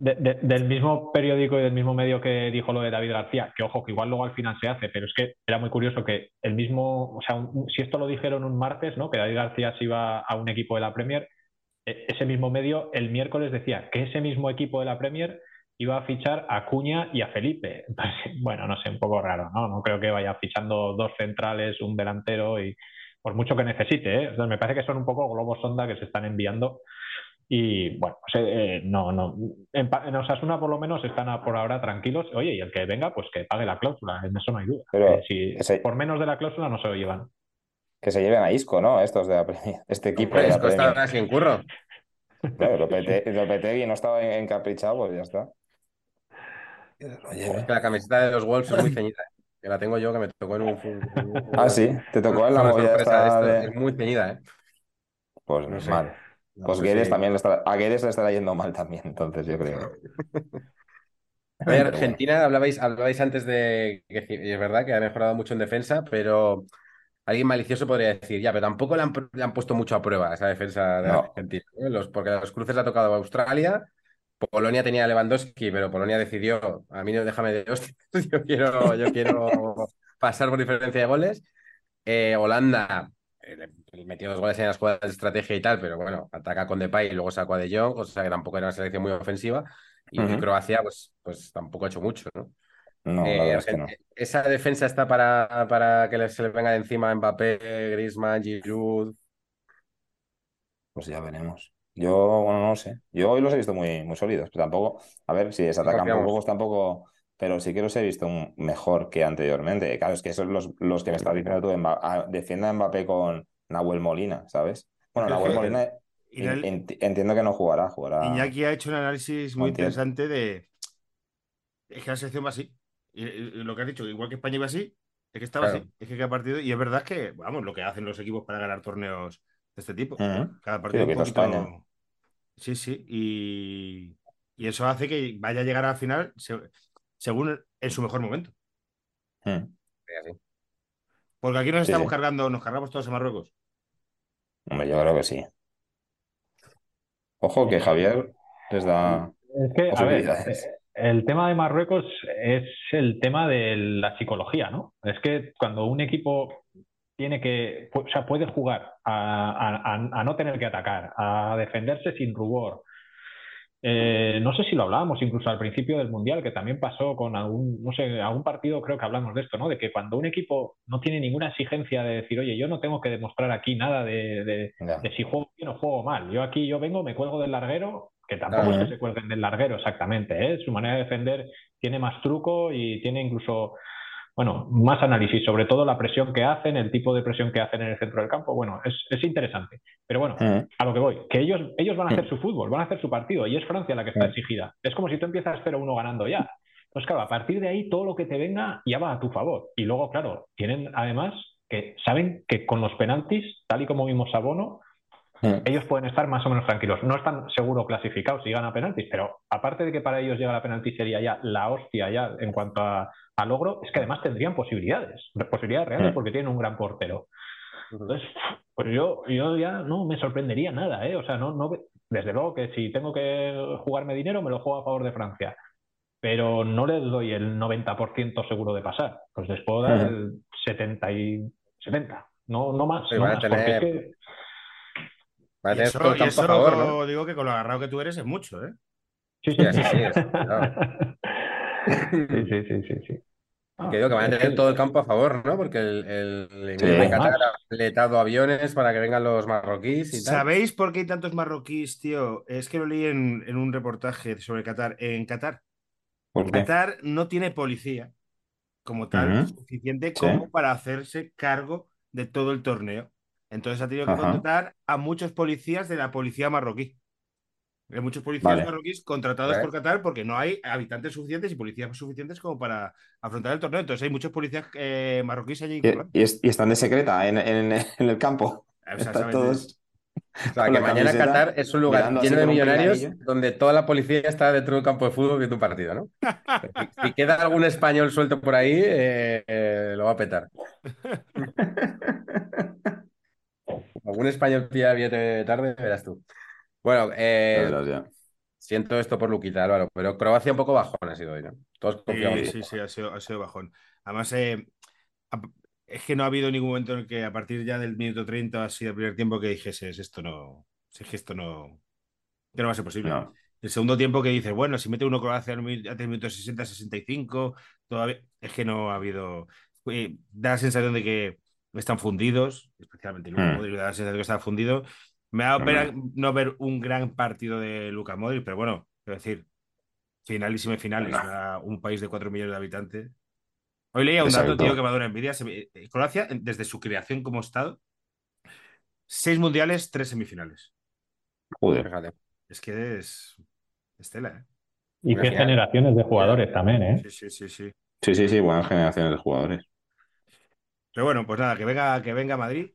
De- de- del mismo periódico y del mismo medio que dijo lo de David García, que ojo, que igual luego al final se hace, pero es que era muy curioso que el mismo, o sea, si esto lo dijeron un martes, ¿no? Que David García se iba a un equipo de la Premier, e- ese mismo medio el miércoles decía que ese mismo equipo de la Premier iba a fichar a Cuña y a Felipe. Entonces, bueno, no sé, un poco raro, ¿no? No creo que vaya fichando dos centrales, un delantero y por mucho que necesite, ¿eh? Sea, me parece que son un poco globos sonda que se están enviando y bueno, pues, eh, no, no. En, Osasuna por lo menos están a- por ahora tranquilos. Oye, y el que venga, pues que pague la cláusula, en eso no hay duda. Pero Eh, si por menos de la cláusula no se lo llevan. Que se lleven a Isco, ¿no? Estos de la. Este equipo de la Isco está sin curro. Claro, Lopete- Lopetegui no estaba en- encaprichado, pues ya está. Lleve. Es que la camiseta de los Wolves es muy ceñida. ¿eh? Que la tengo yo, que me tocó en un. un- Ah, sí, te tocó en la sorpresa de Es muy ceñida, ¿eh? Pues No sé. Mal. No Pues sé Guedes si- también le está... a Guedes le estará yendo mal también, entonces yo creo. Oye. Argentina, hablabais, hablabais antes de que es verdad que ha mejorado mucho en defensa, pero alguien malicioso podría decir, ya, pero tampoco le han, le han puesto mucho a prueba esa defensa de No. Argentina. ¿eh? Los, porque a los cruces le ha tocado a Australia, Polonia tenía a Lewandowski, pero Polonia decidió, a mí no déjame de hostias, yo quiero, yo quiero pasar por diferencia de goles. Eh, Holanda le- le metió dos goles en las jugadas de estrategia y tal, pero bueno, ataca con Depay y luego sacó a De Jong, o sea que tampoco era una selección muy ofensiva. Y, Ujú. Croacia, pues, pues tampoco ha hecho mucho, ¿no? No, Eh, la verdad es que no. Esa defensa está para, para que se le venga de encima Mbappé, Griezmann, Giroud. Pues ya veremos. Yo, bueno, no sé. Yo hoy los he visto muy, muy sólidos. Pero tampoco, a ver, si les atacan confiamos. pocos tampoco, pero sí que los he visto un- mejor que anteriormente. Claro, es que esos son los, los que me estás diciendo tú, Mba- a- defienda a Mbappé con Nahuel Molina, ¿sabes? Bueno, Nahuel que- Molina en- entiendo que no jugará, jugará. Iñaki ha hecho un análisis muy Montiel. interesante de. Es que la selección va así. Y, y lo que has dicho, igual que España iba así, es que estaba Claro. así. Es que cada partido. Y es verdad que, vamos, lo que hacen los equipos para ganar torneos de este tipo. Cada partido que un hizo poquito. España. Sí, sí. Y, y eso hace que vaya a llegar al final se- según en su mejor momento. Mm. así. Porque aquí nos Sí, estamos sí. cargando, nos cargamos todos a Marruecos. Hombre, yo creo que sí. Ojo que Javier les da Es que, a ver, posibilidades. eh, el tema de Marruecos es el tema de la psicología, ¿no? Es que cuando un equipo tiene que, o sea, puede jugar a, a- a- a no tener que atacar, a defenderse sin rubor. Eh, no sé si lo hablábamos incluso al principio del Mundial, que también pasó con algún, no sé, algún partido creo que hablamos de esto, ¿no? De que cuando un equipo no tiene ninguna exigencia de decir, oye, yo no tengo que demostrar aquí nada de, de- Ya. de si juego bien o juego mal. Yo aquí yo vengo, me cuelgo del larguero, que tampoco es que se cuelguen del larguero exactamente, ¿eh? Su manera de defender tiene más truco y tiene incluso, bueno, más análisis, sobre todo la presión que hacen, el tipo de presión que hacen en el centro del campo. Bueno, es, es interesante. Pero bueno, Mm. a lo que voy, que ellos, ellos van a hacer su fútbol, van a hacer su partido y es Francia la que está exigida. Es como si tú empiezas 0-1 ganando ya. Pues claro, a partir de ahí todo lo que te venga ya va a tu favor. Y luego, claro, tienen además que saben que con los penaltis, tal y como vimos a Bono, Mm. ellos pueden estar más o menos tranquilos. No están seguro clasificados si ganan a penaltis, pero aparte de que para ellos llegar a penaltis sería ya la hostia ya en cuanto a, a logro, es que además tendrían posibilidades, posibilidades reales Mm. porque tienen un gran portero. Entonces, pues yo, yo ya no me sorprendería nada, ¿eh? O sea, no, no, desde luego que si tengo que jugarme dinero, me lo juego a favor de Francia. Pero no les doy el 90% seguro de pasar. Pues les puedo dar Ujú. el 70 y 70. No, no más, Sí, no van a más, porque es que Va a Y tener eso, todo el y campo eso a favor, ¿no? digo que con lo agarrado que tú eres es mucho, ¿eh? Sí, Sí, sí, sí, es- claro. sí, sí, sí, sí, sí. Ah, Que digo que van a tener todo el campo a favor, ¿no? Porque el, el, el Sí. de Qatar ha fletado aviones para que vengan los marroquíes y tal. ¿Sabéis por qué hay tantos marroquíes, tío? Es que lo leí en, en un reportaje sobre Qatar. En Qatar, ¿Por qué? Qatar no tiene policía como tal suficiente Sí. como para hacerse cargo de todo el torneo. Entonces ha tenido que Ajá. contratar a muchos policías de la policía marroquí. Hay muchos policías Vale. marroquíes contratados por Qatar porque no hay habitantes suficientes y policías suficientes como para afrontar el torneo. Entonces hay muchos policías eh, marroquíes allí. Y, currando. y es- y están de secreta en, en- en el campo. Están todos. O sea, que la mañana Qatar es un lugar lleno de millonarios donde toda la policía está dentro del campo de fútbol viendo un partido, ¿no? Si, si queda algún español suelto por ahí, eh, eh, lo va a petar. Algún español pilla billete tarde, verás tú. Bueno, eh, siento esto por Luquita, Álvaro, pero Croacia un poco bajón ha sido hoy, ¿no? Todos confiamos. Sí, sí, sí, ha sido, ha sido bajón. Además, eh, a- es que no ha habido ningún momento en el que a partir ya del minuto 30, así del primer tiempo, que dijese, esto no, es que esto no, que no va a ser posible. No. El segundo tiempo que dices, bueno, si mete uno Croacia antes del minuto 60, 65, todavía, es que no ha habido, eh, da la sensación de que están fundidos, especialmente Luka Mm. Modric, da la sensación de que está fundido. Me ha dado pena no ver un gran partido de Luka Modric, pero bueno, quiero decir, final y semifinales, No. un país de 4 millones de habitantes. Hoy leía un Exacto. dato, tío, que me da una envidia. Eh, Croacia, desde su creación como Estado, Seis mundiales, tres semifinales. Joder. Fíjate. Es que es Estela, ¿eh? Y qué generaciones de jugadores también, ¿eh? Sí, sí, sí, sí. Sí, sí, sí, buenas generaciones de jugadores. Pero bueno, pues nada, que venga, que venga a Madrid.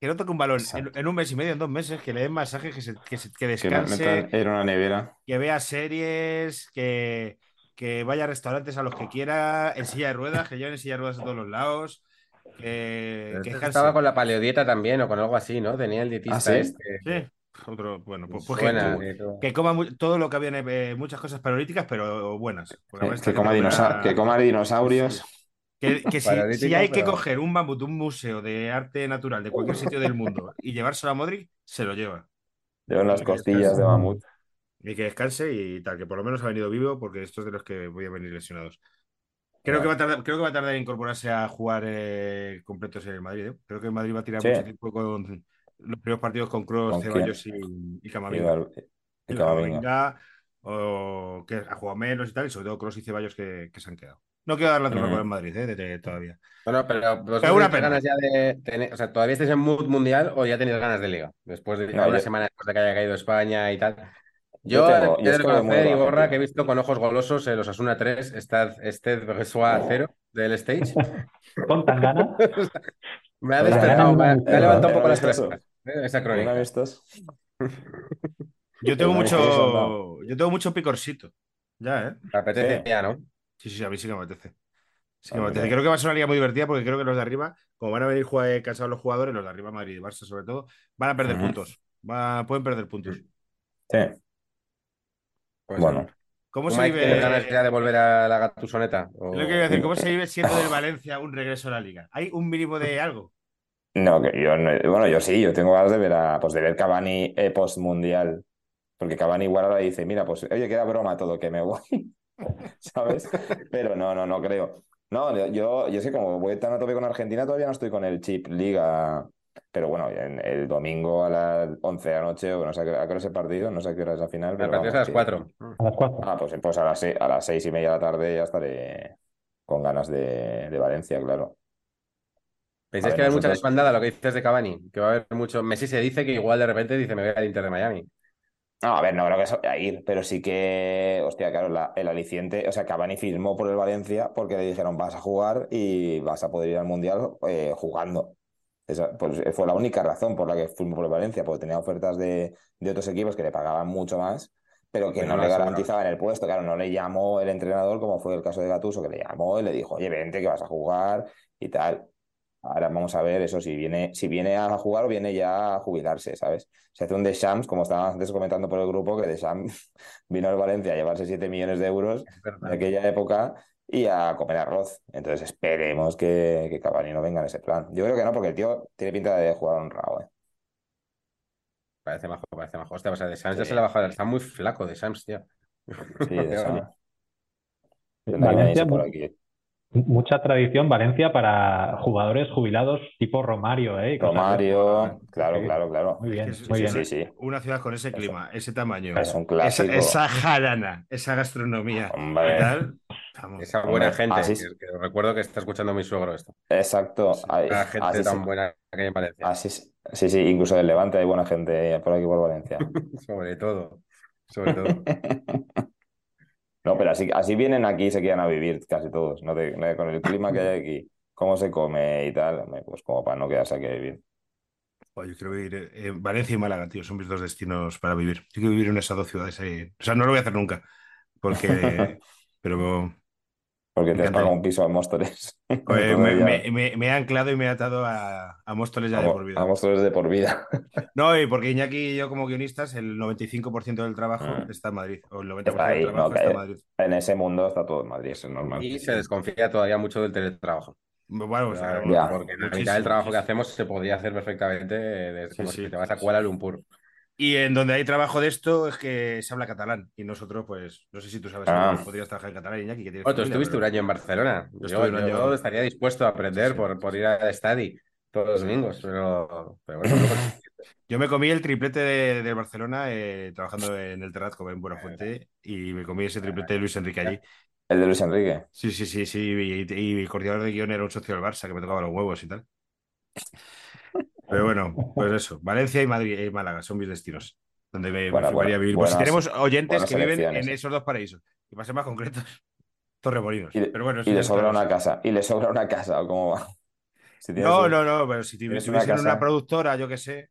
Que no toque un balón en, un mes y medio, en dos meses, que le den masajes, que, se, que, se- que Que me descanse, en una nevera. que vea series, que, que vaya a restaurantes a los que quiera, en silla de ruedas, que lleven en silla de ruedas a todos los lados. Que, que descanse. estaba con la paleodieta también o con algo así, ¿no? Tenía el dietista ¿Ah, sí? este. Sí, otro, bueno, pues, pues que- Suena, que, que que coma todo lo que había, en, eh, muchas cosas paleolíticas, pero buenas. Que, que coma, que coma dinosaurios. Que, que si, si hay que coger un mamut, un museo de arte natural de cualquier sitio del mundo y llevárselo a Modric, se lo lleva. Llevan las costillas de mamut. Y que descanse y tal, que por lo menos ha venido vivo porque estos de los que voy a venir lesionados. Creo que, va a tardar, creo que va a tardar en incorporarse a jugar eh, completos en el Madrid. ¿eh? Creo que el Madrid va a tirar Sí. mucho tiempo con los primeros partidos con Kroos, ¿Con quién? Ceballos y, y Y Camavinga. Val- y Camavinga. O que ha jugado menos y tal, y sobre todo Kroos y Ceballos que, que se han quedado. No quiero dar la turra Mm. con el Madrid, ¿eh? de- de- todavía. Bueno, pero Pero una tenéis pena. ganas ya de tener, o sea, ¿todavía estáis en mood mundial o ya tenéis ganas de liga? Después de No, una yo- semana después de que haya caído España y tal. Yo Yo, tengo- he de reconocer, Iborra, Argentina. que he visto con ojos golosos eh, los Asuna 3, Stade, Stade Brestois 0 del stage. Con tan ganas. Me ha despertado, me ha, un- me ha levantado un poco ¿Pero las crespas, eh, esa ¿Un crónica. Yo tengo mucho, yo tengo mucho picorcito. Ya, ¿eh? Me apetece Sí. ya, ¿no? Sí, sí, a mí sí que me apetece. Sí que me apetece. Creo que va a ser una liga muy divertida porque creo que los de arriba, como van a venir cansados los jugadores, los de arriba, Madrid y Barça sobre todo, van a perder puntos. Va- pueden perder puntos. Sí. Pues Bueno. sí. ¿Cómo ¿Tú, se vive? ganas ya de volver a la gatusoneta? O- lo que iba a decir, ¿cómo se vive siendo del Valencia un regreso a la liga? ¿Hay un mínimo de algo? No, que yo no- bueno, yo sí, yo tengo ganas de ver a, pues de ver Cavani eh, post-mundial. Porque Cavani igual ahora dice, mira, pues oye, queda broma todo, que me voy. ¿Sabes? Pero no, no, no creo. No, yo, yo sé, como voy tan a tope con Argentina, todavía no estoy con el chip Liga. Pero bueno, en- el domingo a las 11 de la noche, o no sé a qué, a qué hora es el partido, no sé a qué hora es la final. El Pero partido es a las vamos, que- 4. A las cuatro. Ah, pues, pues a las seis, a las seis y media de la tarde ya estaré con ganas de, de Valencia, claro. ¿Pensáis A que ver, hay mucha nosotros- desbandada lo que dices de Cavani? Que va a haber mucho. Messi se dice que igual de repente dice me voy al Inter de Miami. No, a ver, no creo que eso vaya a ir, pero sí que, hostia, claro, la- el aliciente, o sea, Cavani firmó por el Valencia porque le dijeron vas a jugar y vas a poder ir al Mundial eh, jugando. Esa, pues, fue la única razón por la que firmó por el Valencia, porque tenía ofertas de, de otros equipos que le pagaban mucho más, pero que Pero no no le garantizaban el puesto. Claro, no le llamó el entrenador, como fue el caso de Gattuso, que le llamó y le dijo, oye, vente, que vas a jugar y tal. Ahora vamos a ver eso, si viene, si viene a jugar o viene ya a jubilarse, ¿sabes? Se hace un Deschamps, como estábamos antes comentando por el grupo, que Deschamps vino al Valencia a llevarse 7 millones de euros de aquella época y a comer arroz. Entonces esperemos que, que Cavani no venga en ese plan. Yo creo que no, porque el tío tiene pinta de jugar honrado, ¿eh? Parece majo, parece majo. Hostia, o sea, de Sams ya se le ha bajado. Está muy flaco de Sams, tío. Sí, de hay Valencia, por aquí. Mucha tradición Valencia para jugadores jubilados tipo Romario, ¿eh? Romario, claro, Sí. claro, claro. Muy bien, Es muy sí, bien. Sí, sí. Una ciudad con ese clima, ese tamaño, Es un esa, clásico. esa jarana, esa gastronomía Hombre. y tal. Vamos. Esa buena Hombre, gente. así que, es. que recuerdo que está escuchando mi suegro esto. Exacto. La gente así tan sí. buena que hay en Valencia. Así. Sí, sí, incluso del Levante hay buena gente por aquí por Valencia. Sobre todo. Sobre todo. No, pero así, así vienen aquí y se quedan a vivir casi todos, ¿no? De- con el clima que hay aquí, cómo se come y tal, pues como para no quedarse aquí a vivir. Yo quiero vivir en Valencia y Málaga, tío. Son mis dos destinos para vivir. Yo quiero vivir en esas dos ciudades ahí. O sea, no lo voy a hacer nunca. Porque. Pero. Porque Me te has pagado un piso a Móstoles. me, ya- me- me- me he anclado y me he atado a, a Móstoles ya a de por a vida. Móstoles de por vida. No, y porque Iñaki y yo, como guionistas, el 95% del trabajo Mm. está en Madrid. O el 90% Está ahí, del trabajo no, está en Madrid. En ese mundo está todo en Madrid, eso es normal. Y se desconfía todavía mucho del teletrabajo. Bueno, o sea, Ya. Porque la mitad del trabajo que hacemos se podría hacer perfectamente desde Sí, como sí. si te vas a Kuala Lumpur. Y en donde hay trabajo de esto es que se habla catalán. Y nosotros, pues, no sé si tú sabes, Ah. que podrías trabajar en catalán, Iñaki, que tienes Oh, tú familia, estuviste pero- un año en Barcelona. Yo estaría dispuesto a aprender Sí, por, por ir al Stadi todos los domingos, pero, pero bueno. Yo me comí el triplete de, de Barcelona eh, trabajando en el Terrat como en Buenafuente y me comí ese triplete de Luis Enrique allí. El de Luis Enrique. Sí, sí, sí, sí. Y, y el coordinador de guion era un socio del Barça que me tocaba los huevos y tal. Pero bueno, pues eso. Valencia y Madrid y Málaga son mis destinos. Donde me, Bueno, vivir. Pues si tenemos oyentes que viven en esos dos paraísos. Y para ser más concretos, Torremolinos. Y, Pero bueno, y le sobra una casa. Y le sobra una casa, ¿o cómo va? Si No, un- no, no, pero si tuvi- tienes una tuviesen una, casa- productora, yo que sé,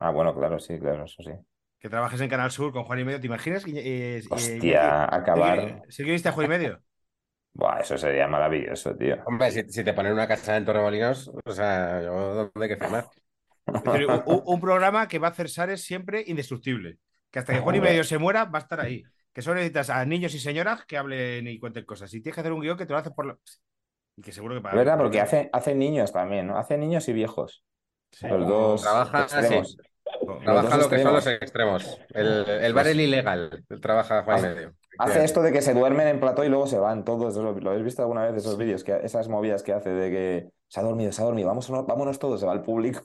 Ah, bueno, claro, sí, claro, eso sí. que trabajes en Canal Sur con Juan y Medio, ¿te imaginas? que, eh, eh, Hostia, eh, acabar. ¿Sí que viste a Juan y Medio? Buah, eso sería maravilloso, tío. Hombre, si, si te ponen una casa en Torremolinos, o sea, yo dónde hay que firmar. Decir, un, programa que va a hacer Sares siempre indestructible. Que hasta que Juan y. Medio se muera, va a estar ahí. Que solo necesitas a niños y señoras que hablen y cuenten cosas. Y tienes que hacer un guion que te lo haces por la... Y que seguro que para... Es verdad, porque hace, hace niños también, ¿no? Hace niños y viejos. Sí. Los dos Trabaja, extremos. sí. Con- Trabaja dos lo que son los extremos. El, el bar el ilegal, él trabaja Juan y Hace- medio. Hace esto de que se duermen en plató y luego se van todos. ¿Lo, lo habéis visto alguna vez esos vídeos? Que, esas movidas que hace de que se ha dormido, se ha dormido, vamos, vámonos todos, se va el público.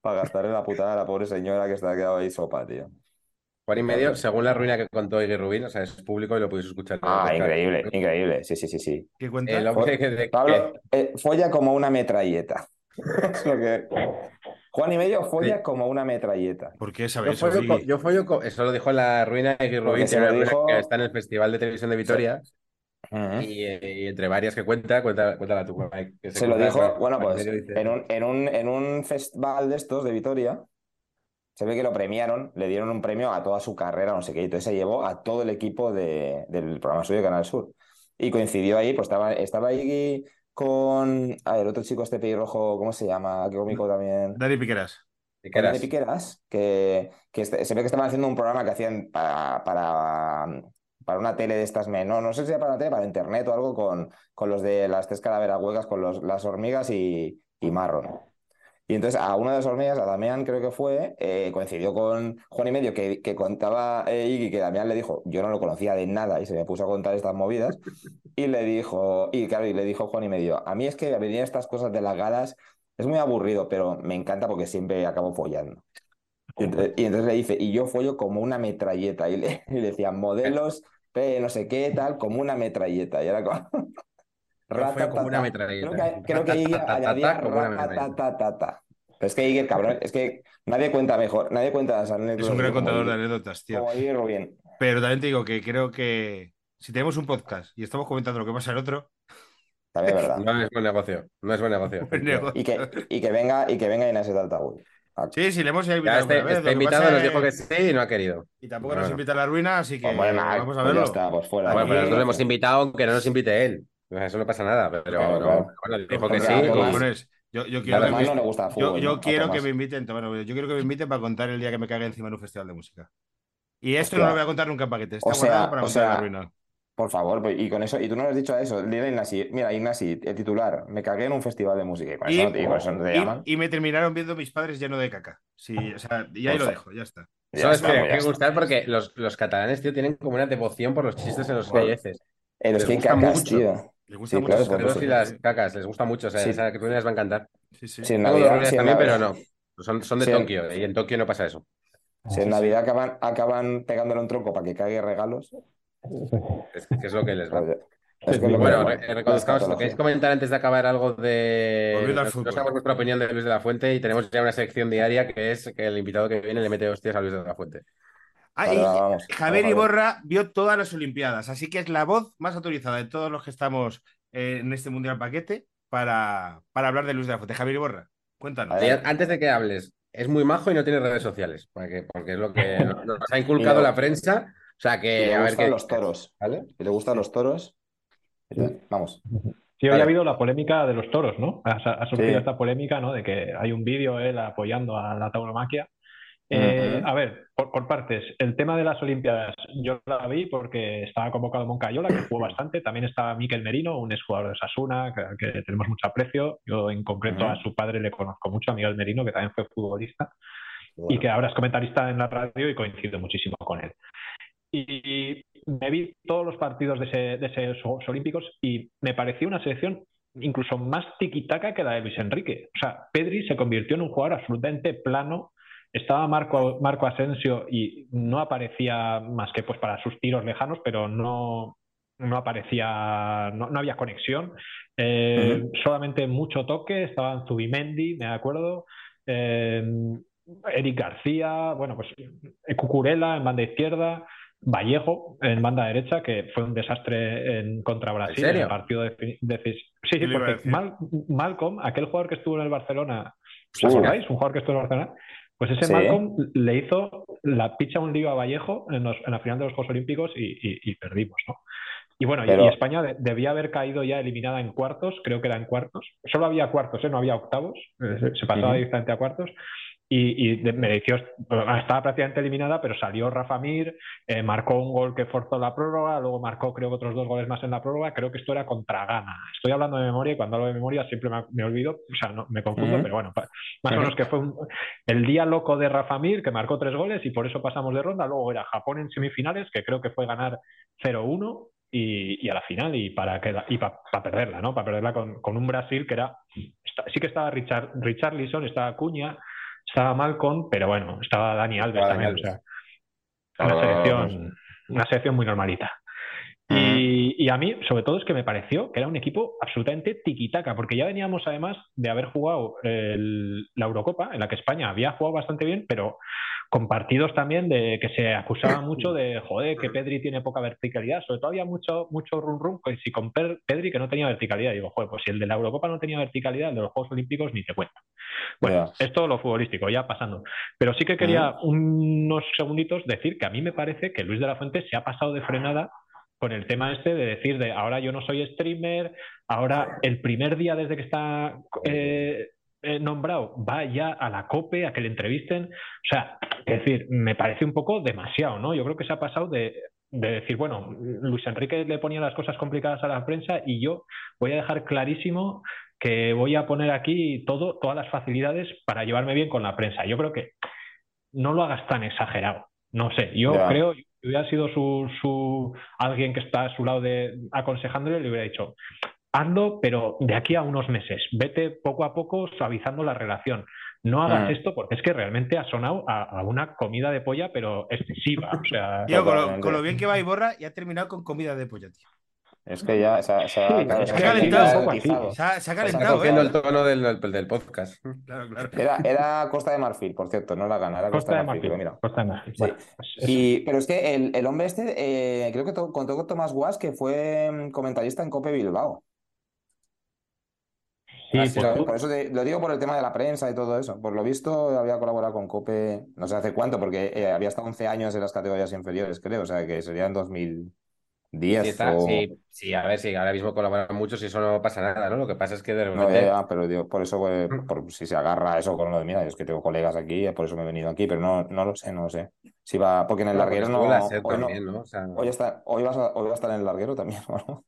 Para gastarle la putada a la pobre señora que está quedado ahí sopa, tío. Juan y medio, según la ruina que contó Iggy Rubin, o sea, es público y lo podéis escuchar. Ah, podcast. increíble, increíble. Sí, sí, sí, sí. ¿Qué cuenta? El hombre que, de- Pablo, eh, folla como una metralleta. Es lo que- Juan y medio folla Sí. como una metralleta. ¿Por qué Yo sabes eso? follo, Iggy? yo follo con- eso lo dijo en la ruina Iggy una ruina dijo- que está en el Festival de Televisión de Vitoria. Y, y entre varias que cuenta, cuenta cuéntala tú, Mike, que Se lo dijo, bueno, pues dice- en un, en un, en un festival de estos de Vitoria, se ve que lo premiaron, le dieron un premio a toda su carrera, no sé qué, y entonces se llevó a todo el equipo de- del programa suyo de Canal Sur. Y coincidió ahí, pues estaba, estaba ahí con a ver, el otro chico este pelirrojo, ¿cómo se llama? Qué cómico también. Dani Piqueras. ¿Y qué Con Dani eras? Piqueras, que, que este- se ve que estaban haciendo un programa que hacían para, para, para una tele de estas, no, no sé si para una tele, para internet o algo, con, con los de las tres calaveras huecas, con los, las hormigas y, y Marron. Y entonces a una de las hormigas, a Damián creo que fue, eh, coincidió con Juan y Medio, que, que contaba eh, Iggy, que Damián le dijo, yo no lo conocía de nada y se me puso a contar estas movidas. Y le dijo, y claro, y le dijo Juan y Medio, a mí es que venir estas cosas de las galas es muy aburrido, pero me encanta porque siempre acabo follando. Y entonces, y entonces le dice, y yo follo como una metralleta. Y le, y le decían, modelos, P, no sé qué, tal, como una metralleta. Y era como. Follo como una Ratatata. metralleta. Creo que, creo que Ratatatata, añadía ratatatata. Pero es que Iggy, cabrón, es que nadie cuenta mejor, nadie cuenta las anécdotas. Es un gran contador de anécdotas, tío. Como Iggy Rubin. Pero también te digo que creo que si tenemos un podcast y estamos comentando lo que pasa en otro, También es verdad. No es buen negocio, no es buen negocio. buen negocio. Y que, y que venga, y que venga Inés de. Sí, sí, le hemos invitado este, vez, este invitado nos es- dijo que sí y no ha querido. Y tampoco Bueno. nos invita a la ruina, así que vamos a pues verlo. ya está, pues fuera. Bueno, pero nosotros le hemos invitado aunque no nos invite él. Eso no pasa nada, pero Claro, no, claro. bueno, dijo que sí. Cojones, Yo, yo quiero que me, gusta yo, quiero que me inviten, bueno, yo quiero que me inviten para contar el día que me cague encima en un festival de música. Y esto Hostia. no lo voy a contar nunca en paquete, está O sea, guardado para o contar la ruina. Por favor, pues, y con eso, y tú no le has dicho a eso, dile a Ignasi, mira, Ignasi, el titular, me cagué en un festival de música, y con, Y- eso, no te, y con eso no te Y, llaman. y me terminaron viendo mis padres lleno de caca. Sí, o sea, y ahí lo dejo, ya está. Ya Eso es que pues ya que está. gustar porque los, los catalanes, tío, tienen como una devoción por los chistes en los que hay heces. Eh, los que hay gusta cacas, mucho. tío. Les gusta Sí, mucho claro, Los y las sí. cacas, les gusta mucho. O sea, Sí. esa que tú les va a encantar. Sí, sí. Sí, en Navidad, sí, en también, pero no. Son, son de Sí, en- Tokio y en Tokio no pasa eso. Si en Navidad acaban, acaban pegándole un tronco para que cague regalos, Es, que es lo que les va. es que lo Bueno, re- reconozcamos, escatología. ¿queréis comentar antes de acabar algo de... Damos vuestra opinión de Luis de la Fuente y tenemos ya una sección diaria que es que el invitado que viene le mete hostias a Luis de la Fuente. Ah, y vamos, Javier vamos, Iborra vio todas las Olimpiadas, así que es la voz más autorizada de todos los que estamos eh, en este Mundial Paquete para, para hablar de Luis de la Fuente. Javier Iborra, cuéntanos. Antes de que hables, es muy majo y no tiene redes sociales, porque, porque es lo que nos, ha inculcado la prensa. O sea Y que, le a ver gustan qué... los toros. ¿Vale? Si le gustan los toros, vamos. Sí, hoy Vale. ha habido la polémica de los toros, ¿no? Ha, ha surgido Sí. esta polémica, ¿no? De que hay un vídeo él apoyando a la tauromaquia. Eh. A ver, por, por partes. El tema de las Olimpiadas, yo la vi porque estaba convocado Moncayola, que jugó bastante. También estaba Miquel Merino, un exjugador de Sasuna, que, que tenemos mucho aprecio. Yo, en concreto, a su padre le conozco mucho, a Miguel Merino, que también fue futbolista y que ahora es comentarista en la radio y coincido muchísimo con él. Y me vi todos los partidos de, ese- de esos Juegos Olímpicos y me pareció una selección incluso más tiquitaca que la de Luis Enrique. O sea, Pedri se convirtió en un jugador absolutamente plano. Estaba Marco, Marco Asensio y no aparecía más que pues para sus tiros lejanos, pero no, no aparecía, no, no había conexión. Eh, Solamente mucho toque, estaban Zubimendi, me acuerdo, eh, Eric García, bueno, pues Cucurella en banda izquierda, Vallejo en banda derecha, que fue un desastre en contra Brasil en, el partido de, de- Sí, sí, ¿Qué le iba a porque? Mal- Malcolm, aquel jugador que estuvo en el Barcelona, ¿os acordáis? Un jugador que estuvo en el Barcelona. Pues ese Sí. Malcolm le hizo la picha un lío a Vallejo en, los- en la final de los Juegos Olímpicos y, y- y perdimos, ¿no? Y bueno, y- Pero- y España de- debía haber caído ya eliminada en cuartos, creo que era en cuartos. Solo había cuartos, ¿eh? no había octavos, eh, se, se pasaba Ujú. directamente a cuartos. Y, y de- mereció, estaba prácticamente eliminada, pero salió Rafa Mir, eh, marcó un gol que forzó la prórroga, luego marcó creo que otros dos goles más en la prórroga, creo que esto era contra Ghana. Estoy hablando de memoria y cuando hablo de memoria siempre me, me olvido, o sea, no, me confundo, pero bueno, más o menos que fue un- el día loco de Rafa Mir, que marcó tres goles y por eso pasamos de ronda, luego era Japón en semifinales, que creo que fue ganar 0-1 y, y a la final y para que y para perderla, ¿no? Para perderla con, con un Brasil que era sí que estaba Richard Richarlison, estaba Cuña, estaba Malcolm, pero bueno, estaba Dani Alves Estaba también, Dani o sea, una selección, una selección muy normalita. Y, y a mí, sobre todo, es que me pareció que era un equipo absolutamente tiquitaca, porque ya veníamos además de haber jugado el- la Eurocopa, en la que España había jugado bastante bien, pero con partidos también de que se acusaba mucho de, joder, que Pedri tiene poca verticalidad. Sobre todo había mucho, mucho rum rum, pues si con Pedri que no tenía verticalidad. Digo, joder, pues si el de la Eurocopa no tenía verticalidad, el de los Juegos Olímpicos ni te cuento. Bueno, Ya. es todo lo futbolístico, ya pasando. Pero sí que quería unos segunditos decir que a mí me parece que Luis de la Fuente se ha pasado de frenada con el tema este de decir de ahora yo no soy streamer, ahora el primer día desde que está eh, eh, nombrado va ya a la COPE a que le entrevisten. O sea, es decir, me parece un poco demasiado, ¿no? Yo creo que se ha pasado de, de decir, bueno, Luis Enrique le ponía las cosas complicadas a la prensa y yo voy a dejar clarísimo que voy a poner aquí todo, todas las facilidades para llevarme bien con la prensa. Yo creo que no lo hagas tan exagerado. No sé, yo creo, si hubiera sido su, su alguien que está a su lado de aconsejándole, le hubiera dicho, hazlo, pero de aquí a unos meses, vete poco a poco suavizando la relación. No hagas Mm. esto porque es que realmente ha sonado a, a una comida de polla, pero excesiva. O sea, Tío, con lo, Totalmente. con lo bien que va Iborra y ha terminado con comida de pollo, tío. Es que ya se ha, se ha- Sí, claro, es se que ha ha calentado. Se ha, se ha Está calentado, cogiendo ¿eh? el tono del, del- podcast. Claro, claro. Era, era Costa de Marfil, por cierto, no la gana, era Costa, Costa de Marfil, mira. Costa de Marfil. Sí. Bueno, pues. Y, pero es que el, el hombre este, eh, creo que to- contó con Tomás Guas, que fue mm, comentarista en Cope Bilbao. Sí, Ah, sí, ¿sabes? tú- Por eso te- lo digo por el tema de la prensa y todo eso. Por lo visto, había colaborado con Cope, no sé hace cuánto, porque eh, había estado 11 años en las categorías inferiores, creo, o sea que sería en 2010 Sí, está- o... sí, sí, a ver, sí, ahora mismo colaboran muchos y eso no pasa nada, ¿no? Lo que pasa es que de No, repente. ya, ya, pero digo, por eso, pues, Mm. por, si se agarra eso con lo de, mira, es que tengo colegas aquí, por eso me he venido aquí, pero no, no lo sé, no lo sé. Si va, porque en el larguero no, hoy no, también, ¿no? O sea, hoy está, hoy vas a, hoy va a estar en el larguero también, ¿o no?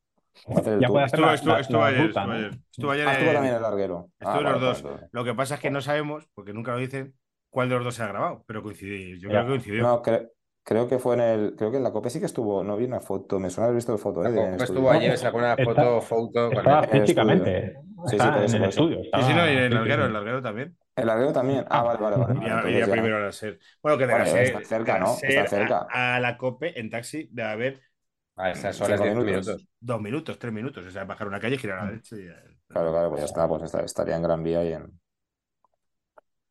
Ya puede hacer Estuvo, la- estuvo, la- estuvo la ayer, ruta, estuvo ¿no? ayer. Estuvo ayer Ah, estuvo también en el larguero. Ah, Estuvo vale, los dos. Lo que pasa es que no sabemos, porque nunca lo dicen, cuál de los dos se ha grabado, pero coincidió. Yo Ya. creo que coincidió. No, cre- creo que fue en el, creo que en la COPE sí que estuvo, no vi una foto, me suena haber visto la foto, ¿eh? de- en el tampoco estudio. estuvo ayer, sacó una Está- foto, foto con Estaba físicamente. sí, eso, en el estudio. Sí, sí, no, y en el larguero, el larguero también. ¿El larguero también? Ah, vale, vale, vale. Iría, iría ya- primero a la SER. Bueno, que de la SER, está cerca, de la ¿no? Está cerca. A, a la COPE en taxi debe haber A esas horas, 10 minutos. minutos. dos minutos, tres minutos. O sea, bajar una calle, girar a la derecha y... Claro, claro, pues ya está, pues está- estaría en Gran Vía y en...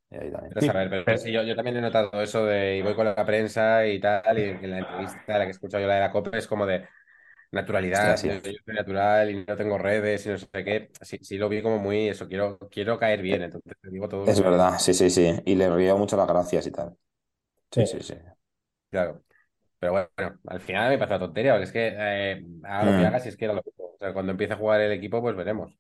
Y ahí también. Pero, a ver, pero pero- sí, yo, yo también he notado eso de y voy con la prensa y tal, y en la entrevista, la que he escuchado yo, la de la COPE, es como de naturalidad, sí. yo, yo soy natural y no tengo redes y no sé qué. Sí, sí lo vi como muy eso, quiero, quiero caer bien, entonces te digo todo. Es verdad, sí, sí, sí. Y le río mucho las gracias y tal. Sí, sí, sí. Claro. Pero bueno, al final me parece una tontería, porque es que eh, haga lo que Mm. haga, si es que era lo mismo. O sea, cuando empiece a jugar el equipo, pues veremos.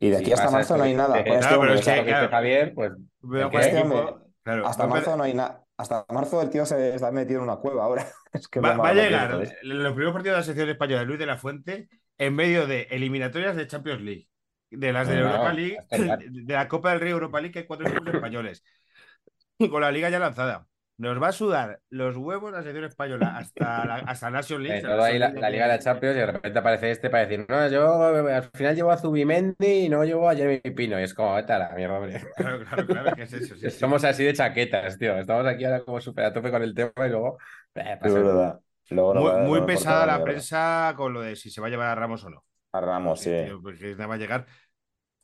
Y de Si aquí hasta marzo no hay nada. dice- Con este Claro, pero es que- Lo que dice claro. Javier, pues Este hombre, claro, hasta marzo no hay nada. Hasta marzo el tío se está metido en una cueva ahora. Es que es Va, a llegar los primeros partidos de la sección española de Luis de la Fuente en medio de eliminatorias de Champions League, de las de No, Europa League, de la Copa del Rey Europa League, que hay cuatro equipos españoles, y con la liga ya lanzada. Nos va a sudar los huevos la sección española hasta la hasta Nation League. Eh, ahí la, la Liga de la Champions y de repente aparece este para decir, no, yo al final llevo a Zubimendi y no llevo a Jeremy Pino. Y es como, vete a la mierda, hombre. Claro, claro, claro, que es eso. sí, sí. Somos así de chaquetas, tío. Estamos aquí ahora como súper a tope con el tema y luego... eh, Es pasa. verdad. Luego no Muy, muy pesada la mierda. prensa con lo de si se va a llevar a Ramos o no. A Ramos, sí. Tío, porque nada va a llegar.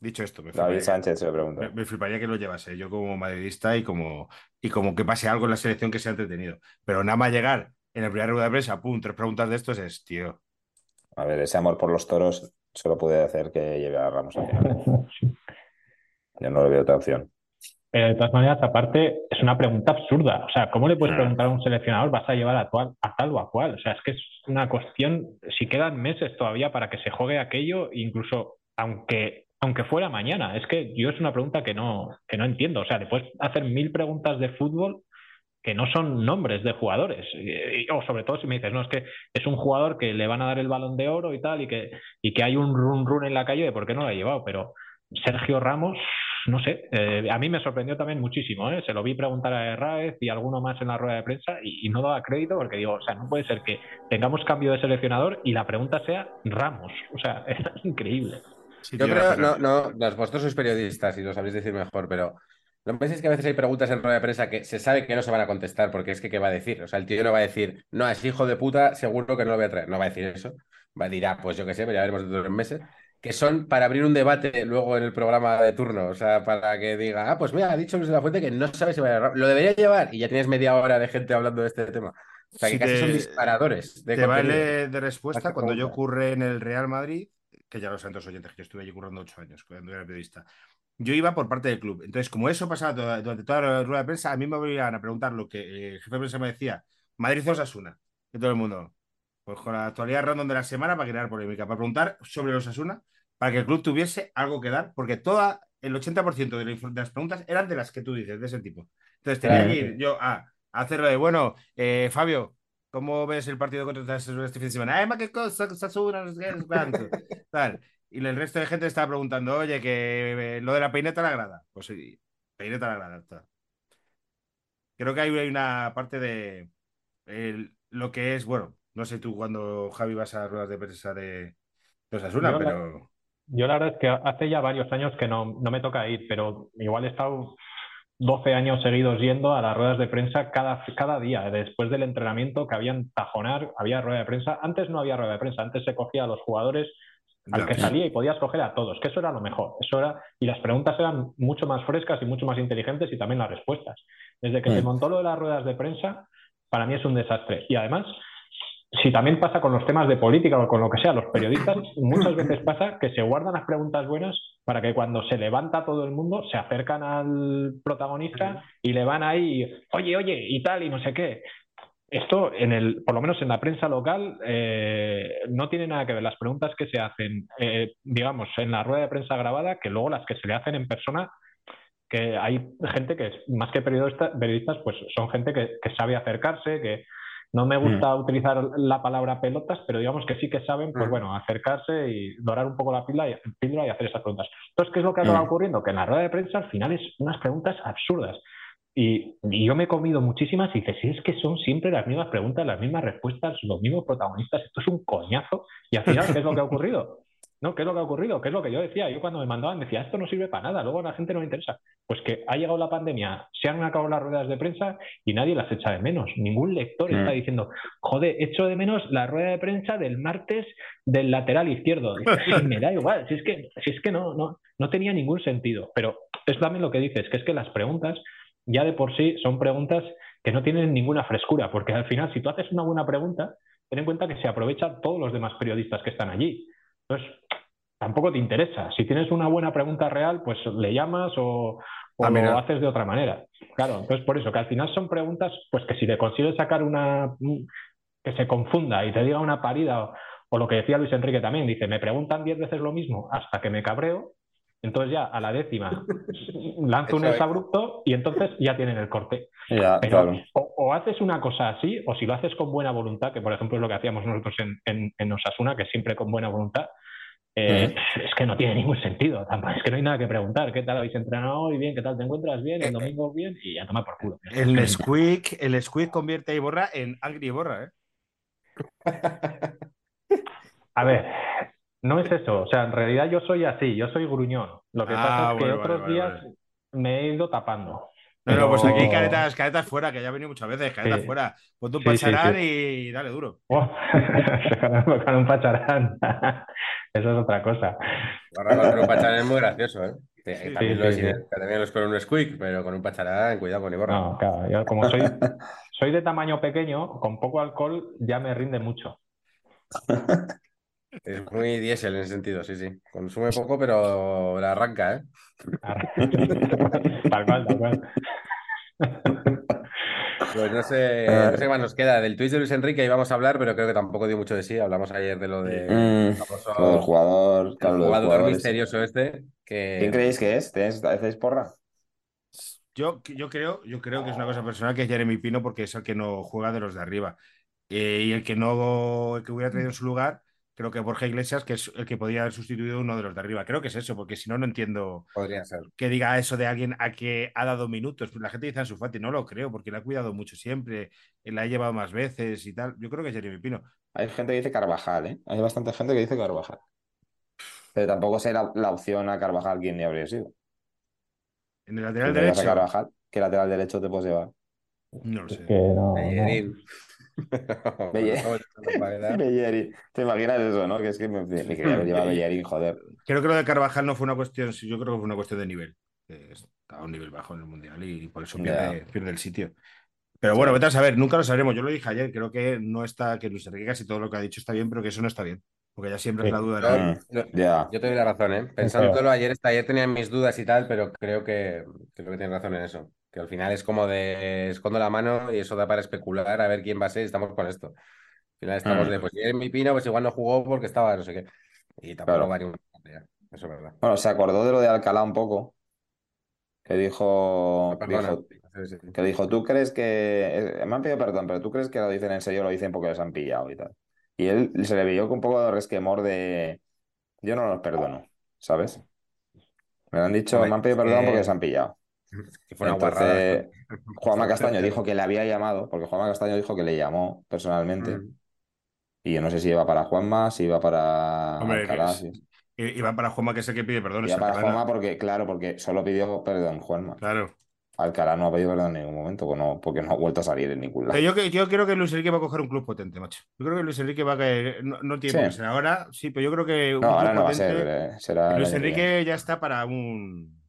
Dicho esto, me David fliparía, Sánchez se lo pregunta. me- me fliparía que lo llevase yo como madridista y como, y como que pase algo en la selección que sea entretenido. Pero nada más llegar en la primera rueda de prensa, pum, tres preguntas de estos es, tío. A ver, ese amor por los toros solo puede hacer que lleve a Ramos al final. Yo no le veo otra opción. Pero de todas maneras, aparte, es una pregunta absurda. O sea, ¿cómo le puedes Ah. preguntar a un seleccionador vas a llevar a, tual- a tal o a cual? O sea, es que es una cuestión, si quedan meses todavía para que se juegue aquello, incluso aunque, aunque fuera mañana. Es que yo es una pregunta que no, que no entiendo. O sea, le puedes hacer mil preguntas de fútbol que no son nombres de jugadores. O sobre todo si me dices, no, es que es un jugador que le van a dar el balón de oro y tal, y que, y que hay un run run en la calle de por qué no lo ha llevado. Pero Sergio Ramos, no sé, eh, a mí me sorprendió también muchísimo, ¿eh? Se lo vi preguntar a Herráez y alguno más en la rueda de prensa y no daba crédito porque digo, o sea, no puede ser que tengamos cambio de seleccionador y la pregunta sea Ramos. O sea, es increíble. Sí, Yo creo, no, no, vosotros sois periodistas y lo sabéis decir mejor, pero lo que pasa es que a veces hay preguntas en rueda de prensa que se sabe que no se van a contestar, porque es que ¿qué va a decir? O sea, el tío no va a decir, no, es hijo de puta, seguro que no lo voy a traer. No va a decir eso. Va a decir, ah, pues yo qué sé, pero ya veremos dentro de tres meses. Que son para abrir un debate luego en el programa de turno. O sea, para que diga, ah, pues mira, ha dicho Luis de la Fuente que no sabe si va a llevar. Lo debería llevar y ya tienes media hora de gente hablando de este tema. O sea, que Si casi te- son disparadores de Te contenido. vale de respuesta cuando yo ocurre en el Real Madrid, que ya lo saben los oyentes, que yo estuve allí currando ocho años cuando era periodista. Yo iba por parte del club. Entonces, como eso pasaba toda- durante toda la rueda de prensa, a mí me obligaban a preguntar lo que eh, el jefe de prensa me decía, Madrid Osasuna. Y todo el mundo, pues con la actualidad random de la semana para crear polémica, para preguntar sobre los Osasuna, para que el club tuviese algo que dar, porque toda el 80% de, las preguntas eran de las que tú dices, de ese tipo. Entonces tenía Claro. que ir yo a, a hacerlo de, bueno, eh, Fabio, ¿cómo ves el partido contra Osasuna este fin de semana? ¡Ay, ma, qué cosa! Osasuna, no sé qué, no sé cuánto", Tal. Y el resto de gente estaba preguntando, oye, que eh, lo de la peineta la grada. Pues sí, peineta la grada. está. Creo que hay, una parte de el- lo que es, bueno, no sé tú cuando Javi vas a ruedas de prensa de, de Osasuna, Yo la- pero Yo la verdad es que hace ya varios años que no, no me toca ir, pero igual he estado 12 años seguidos yendo a las ruedas de prensa cada, cada día, después del entrenamiento que habían tajonar, había rueda de prensa. Antes no había rueda de prensa, antes se cogía a los jugadores al que salía y podías coger a todos, que eso era lo mejor. Eso era, y las preguntas eran mucho más frescas y mucho más inteligentes y también las respuestas. Desde que se montó lo de las ruedas de prensa, para mí es un desastre. Y además, si también pasa con los temas de política o con lo que sea, los periodistas muchas veces pasa que se guardan las preguntas buenas para que cuando se levanta todo el mundo se acercan al protagonista y le van ahí, oye, oye, y tal, y no sé qué. Esto, en el, por lo menos en la prensa local, eh, no tiene nada que ver las preguntas que se hacen, eh, digamos, en la rueda de prensa grabada, que luego las que se le hacen en persona, que hay gente que, es- más que periodista- periodistas, pues son gente que, que sabe acercarse, que no me gusta utilizar la palabra pelotas, pero digamos que sí que saben, pues Mm. bueno, acercarse y dorar un poco la píldora y, píldora y hacer esas preguntas. Entonces, ¿qué es lo que acaba Mm. ocurriendo? Que en la rueda de prensa al final es unas preguntas absurdas. Y, y yo me he comido muchísimas y dices, si es que son siempre las mismas preguntas, las mismas respuestas, los mismos protagonistas, esto es un coñazo. Y al final, ¿qué es lo que ha ocurrido? ¿No? ¿Qué es lo que ha ocurrido? ¿Qué es lo que yo decía? Yo cuando me mandaban decía, esto no sirve para nada, luego a la gente no le interesa. Pues que ha llegado la pandemia, se han acabado las ruedas de prensa y nadie las echa de menos. Ningún lector Mm. está diciendo, joder, echo de menos la rueda de prensa del martes del lateral izquierdo. Me da igual, si es que, si es que no, no, no tenía ningún sentido. Pero es también lo que dices, que es que las preguntas ya de por sí son preguntas que no tienen ninguna frescura, porque al final, si tú haces una buena pregunta, ten en cuenta que se aprovechan todos los demás periodistas que están allí. Entonces, tampoco te interesa. Si tienes una buena pregunta real, pues le llamas o, o Ah, lo haces de otra manera. Claro, entonces por eso, que al final son preguntas, pues que si le consigues sacar una que se confunda y te diga una parida, o, o lo que decía Luis Enrique también, dice, me preguntan diez veces lo mismo hasta que me cabreo, entonces ya a la décima lanzo un exabrupto y entonces ya tienen el corte. Ya, Pero claro. o, o haces una cosa así, o si lo haces con buena voluntad, que por ejemplo es lo que hacíamos nosotros en, en, en Osasuna, que siempre con buena voluntad, eh, es que no tiene ningún sentido. Tampoco- Es que no hay nada que preguntar. ¿Qué tal habéis entrenado hoy? Bien, ¿qué tal te encuentras? Bien, el domingo bien, y ya toma por culo. el Nesquik, el Nesquik convierte a Iborra en Angry Iborra, ¿eh? A ver, no es eso. O sea, en realidad yo soy así, yo soy gruñón. Lo que Ah, pasa es que bueno, otros días me he ido tapando. No, no, pues aquí caretas, caretas fuera, que ya ha venido muchas veces, caretas Sí. fuera. Ponte un Sí, pacharán sí. y dale duro. Oh, con un pacharán. Eso es otra cosa. Ahora contra un pacharán es muy gracioso, ¿eh? También, sí, lo es, sí, sin- sí. también lo es con un squeak, pero con un pacharán, cuidado con Iborra. No, claro, yo como soy, soy de tamaño pequeño, con poco alcohol ya me rinde mucho. Es muy diésel en ese sentido, sí, sí. Consume poco, pero la arranca, ¿eh? Tal cual, tal cual. Pues no sé, no sé qué más nos queda. Del Twitch de Luis Enrique íbamos a hablar, pero creo que tampoco dio mucho de sí. Hablamos ayer de lo de Mm, famoso- lo del jugador, el claro, jugador misterioso este. Que... ¿Quién creéis que es? ¿Tenéis- ¿Hacéis porra? Yo, yo, creo, yo creo que es una cosa personal que es Jeremy Pino porque es el que no juega de los de arriba. Eh, y el que no, el que hubiera traído en su lugar, creo que Borja Iglesias, que es el que podría haber sustituido uno de los de arriba. Creo que es eso, porque si no, no entiendo Podría ser. que diga eso de alguien a que ha dado minutos. La gente dice en su Fati, no lo creo, porque le ha cuidado mucho siempre, la ha llevado más veces y tal. Yo creo que es Jeremy Pino. Hay gente que dice Carvajal, ¿eh? Hay bastante gente que dice Carvajal. Pero tampoco sé la, la opción a Carvajal quién ni habría sido. En el lateral a derecho, Carvajal, ¿qué lateral derecho te puedes llevar? no lo sé. Que no, no. Bellerín. ¿Te imaginas eso, no? Que es que me, me quería haber llevado a Bellerín, joder. Creo que lo de Carvajal no fue una cuestión, sí, yo creo que fue una cuestión de nivel. que Está a un nivel bajo en el Mundial y por eso pierde, pierde el sitio. Pero bueno, vete a saber, nunca lo sabremos. Yo lo dije ayer, creo que no está, que Luis Enrique casi todo lo que ha dicho está bien, pero que eso no está bien. Porque ya siempre es la duda de Yo- yo- Ya. Yo te doy la razón, ¿eh? Pensándolo ayer, ayer tenía mis dudas y tal, pero creo que, creo que tienes razón en eso. Que al final es como de escondo la mano y eso da para especular a ver quién va a ser y estamos con esto. Al final estamos Mm. de, pues mi Pino, pues igual no jugó porque estaba no sé qué. Y tampoco Claro. va ni un... Eso es verdad. Bueno, se acordó de lo de Alcalá un poco. Que dijo, sí. que dijo, ¿tú crees que... eh, Me han pedido perdón, pero ¿tú crees que lo dicen en serio lo dicen porque les han pillado y tal? Y él se le vio con un poco de resquemor de... Yo no los perdono, ¿sabes? Me lo han dicho, Hombre, me han pedido es perdón que- porque les han pillado. Que fue una guarrada. Entonces, Juanma Castaño dijo que le había llamado, porque Juanma Castaño dijo que le llamó personalmente. Mm. Y yo no sé si iba para Juanma, si iba para Hombre, Alcalá. es- si- va para Juanma, que es el que pide perdón. Iba para Alcalá. Juanma porque, claro, porque solo pidió perdón Juanma. Claro. Alcalá no ha pedido perdón en ningún momento, porque no, ha vuelto a salir en ningún lado. Yo, que- yo creo que Luis Enrique va a coger un club potente, macho. Yo creo que Luis Enrique va a caer. No, no tiene Sí. qué ser ahora, sí, pero yo creo que un No, ahora no va a ser, eh, será Luis que. Enrique ya está para un,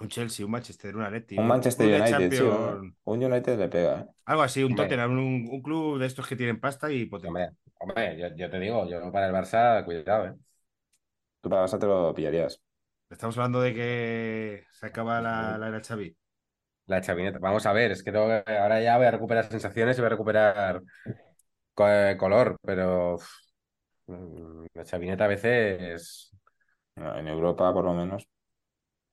un Chelsea, un Manchester, un Atleti, Un Manchester United, sí, un, un United le pega, ¿eh? algo así, un Hombre. Tottenham, un, un club de estos que tienen pasta y potente. Hombre, hombre, yo, yo te digo, yo para el Barça, cuidado, ¿eh? Tú para Barça te lo pillarías. Estamos hablando de que se acaba la, la era Xavi. La chavineta. Vamos a ver, es que tengo que- ahora ya voy a recuperar sensaciones y voy a recuperar eh, color, pero uf, mm, la chavineta a veces. En Europa, por lo menos.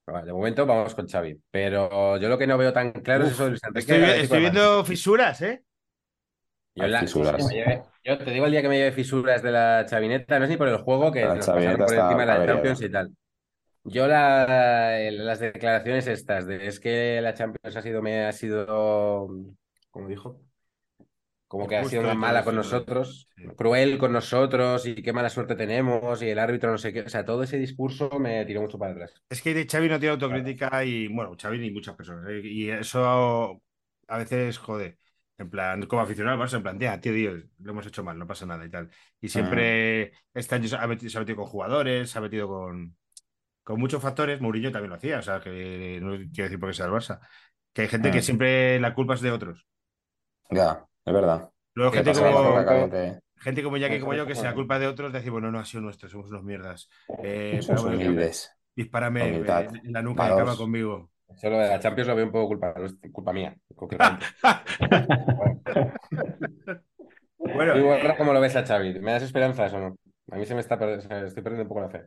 De momento vamos con Xavi, pero yo lo que no veo tan claro es eso de Luis Enrique. Estoy, estoy de viendo Madrid. fisuras, ¿eh? Yo, Hay la- fisuras. me lleve- yo te digo el día que me lleve fisuras de la chavineta, no es ni por el juego, que La nos por está encima de la. Champions y tal. Yo la, el- las declaraciones estas de es que la Champions ha sido, me ha sido, como dijo, como que ha sido y mala con nosotros, sí. cruel con nosotros y qué mala suerte tenemos y el árbitro no sé qué. O sea, todo ese discurso me tiró mucho para atrás. Es que Xavi no tiene autocrítica y, bueno, Xavi ni muchas personas. ¿eh? Y eso a veces jode. En plan, como aficionado al Barça, en plan, tía, tío, tío, lo hemos hecho mal, no pasa nada y tal. Y siempre este año se ha metido, se ha metido con jugadores, se ha metido con, con muchos factores. Mourinho también lo hacía, o sea, que no quiero decir porque sea el Barça. Que hay gente que Mm. siempre la culpa es de otros. Ya, es verdad. Luego ¿Qué gente como, caliente, gente como Jackie como yo, que la culpa de otros, decir, bueno, no ha sido nuestro, somos unos mierdas. Eh, Somos pero humildes. dispárame eh, Humildad. en la nuca y Varos. acaba conmigo. Solo de la Champions lo veo un poco culpa, culpa mía. Bueno, ¿Tú, eh, Borja, cómo lo ves a Xavi? ¿Me das esperanzas o no? A mí se me está perdiendo, estoy perdiendo un poco la fe.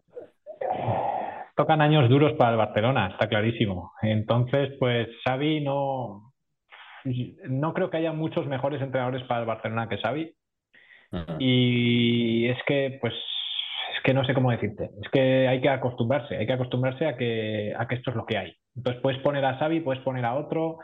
Tocan años duros para el Barcelona, está clarísimo. Entonces, pues Xavi no, no creo que haya muchos mejores entrenadores para el Barcelona que Xavi. Y es que, pues, es que no sé cómo decirte. Es que hay que acostumbrarse, hay que acostumbrarse a que, a que esto es lo que hay. Entonces puedes poner a Xavi, puedes poner a otro.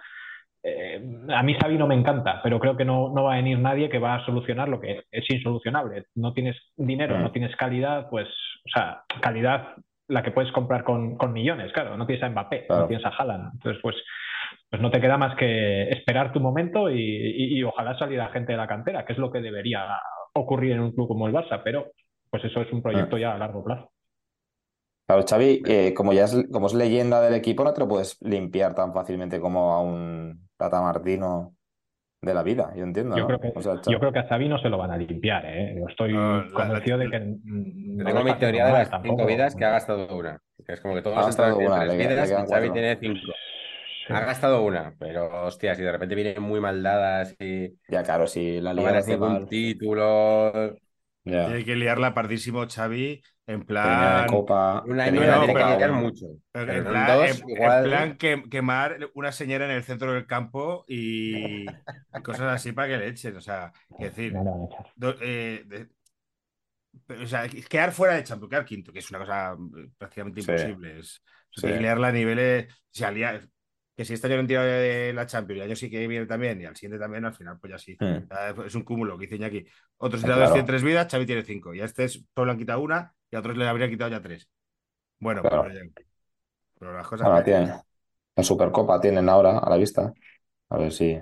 Eh, a mí Xavi no me encanta, pero creo que no, no va a venir nadie que va a solucionar lo que es insolucionable. No tienes dinero, no tienes calidad, pues, o sea, calidad la que puedes comprar con, con millones, claro. No tienes a Mbappé, Claro. no tienes a Haaland. Entonces, pues, pues no te queda más que esperar tu momento y, y, y ojalá salir a gente de la cantera, que es lo que debería ocurrir en un club como el Barça, pero pues eso es un proyecto ya a largo plazo. Claro, Xavi, eh, como ya es, como es leyenda del equipo, no te lo puedes limpiar tan fácilmente como a un Tata Martino de la vida, yo entiendo. Yo, ¿no? creo que, O sea, yo creo que a Xavi no se lo van a limpiar, ¿eh? Yo estoy No, convencido la- de que. no Tengo mi teoría de las cinco vidas que ha gastado una. Es como que todos Ha gastado una, tres le- Xavi tiene cinco. Sí. Ha gastado una, pero hostia, si de repente vienen muy mal dadas y ya claro, si la no liga ganas hace ningún mal, título, ya. Tiene que liarla pardísimo Xavi en plan. Copa, un año la no, tiene que liar mucho. Pero en plan, dos, en- plan que- quemar una señora en el centro del campo y, cosas así para que le echen. O sea, es decir, No do- eh, de- pero, o sea, quedar fuera de Champions, quedar quinto, que es una cosa eh, prácticamente Sí. imposible. Es, Sí. liarla a niveles. O sea, liar- que si este año no han tirado de la Champions y el año sí que viene también, y al siguiente también, al final, pues ya sí. Es un cúmulo que dice Iñaki. Otros Sí, entrenadores claro. tienen tres vidas, Xavi tiene cinco. Y a este es- solo le han quitado una y a otros le habrían quitado ya tres. Bueno, Claro. pero, ya- pero las cosas. Ahora tienen la Supercopa, tienen ahora a la vista. A ver si.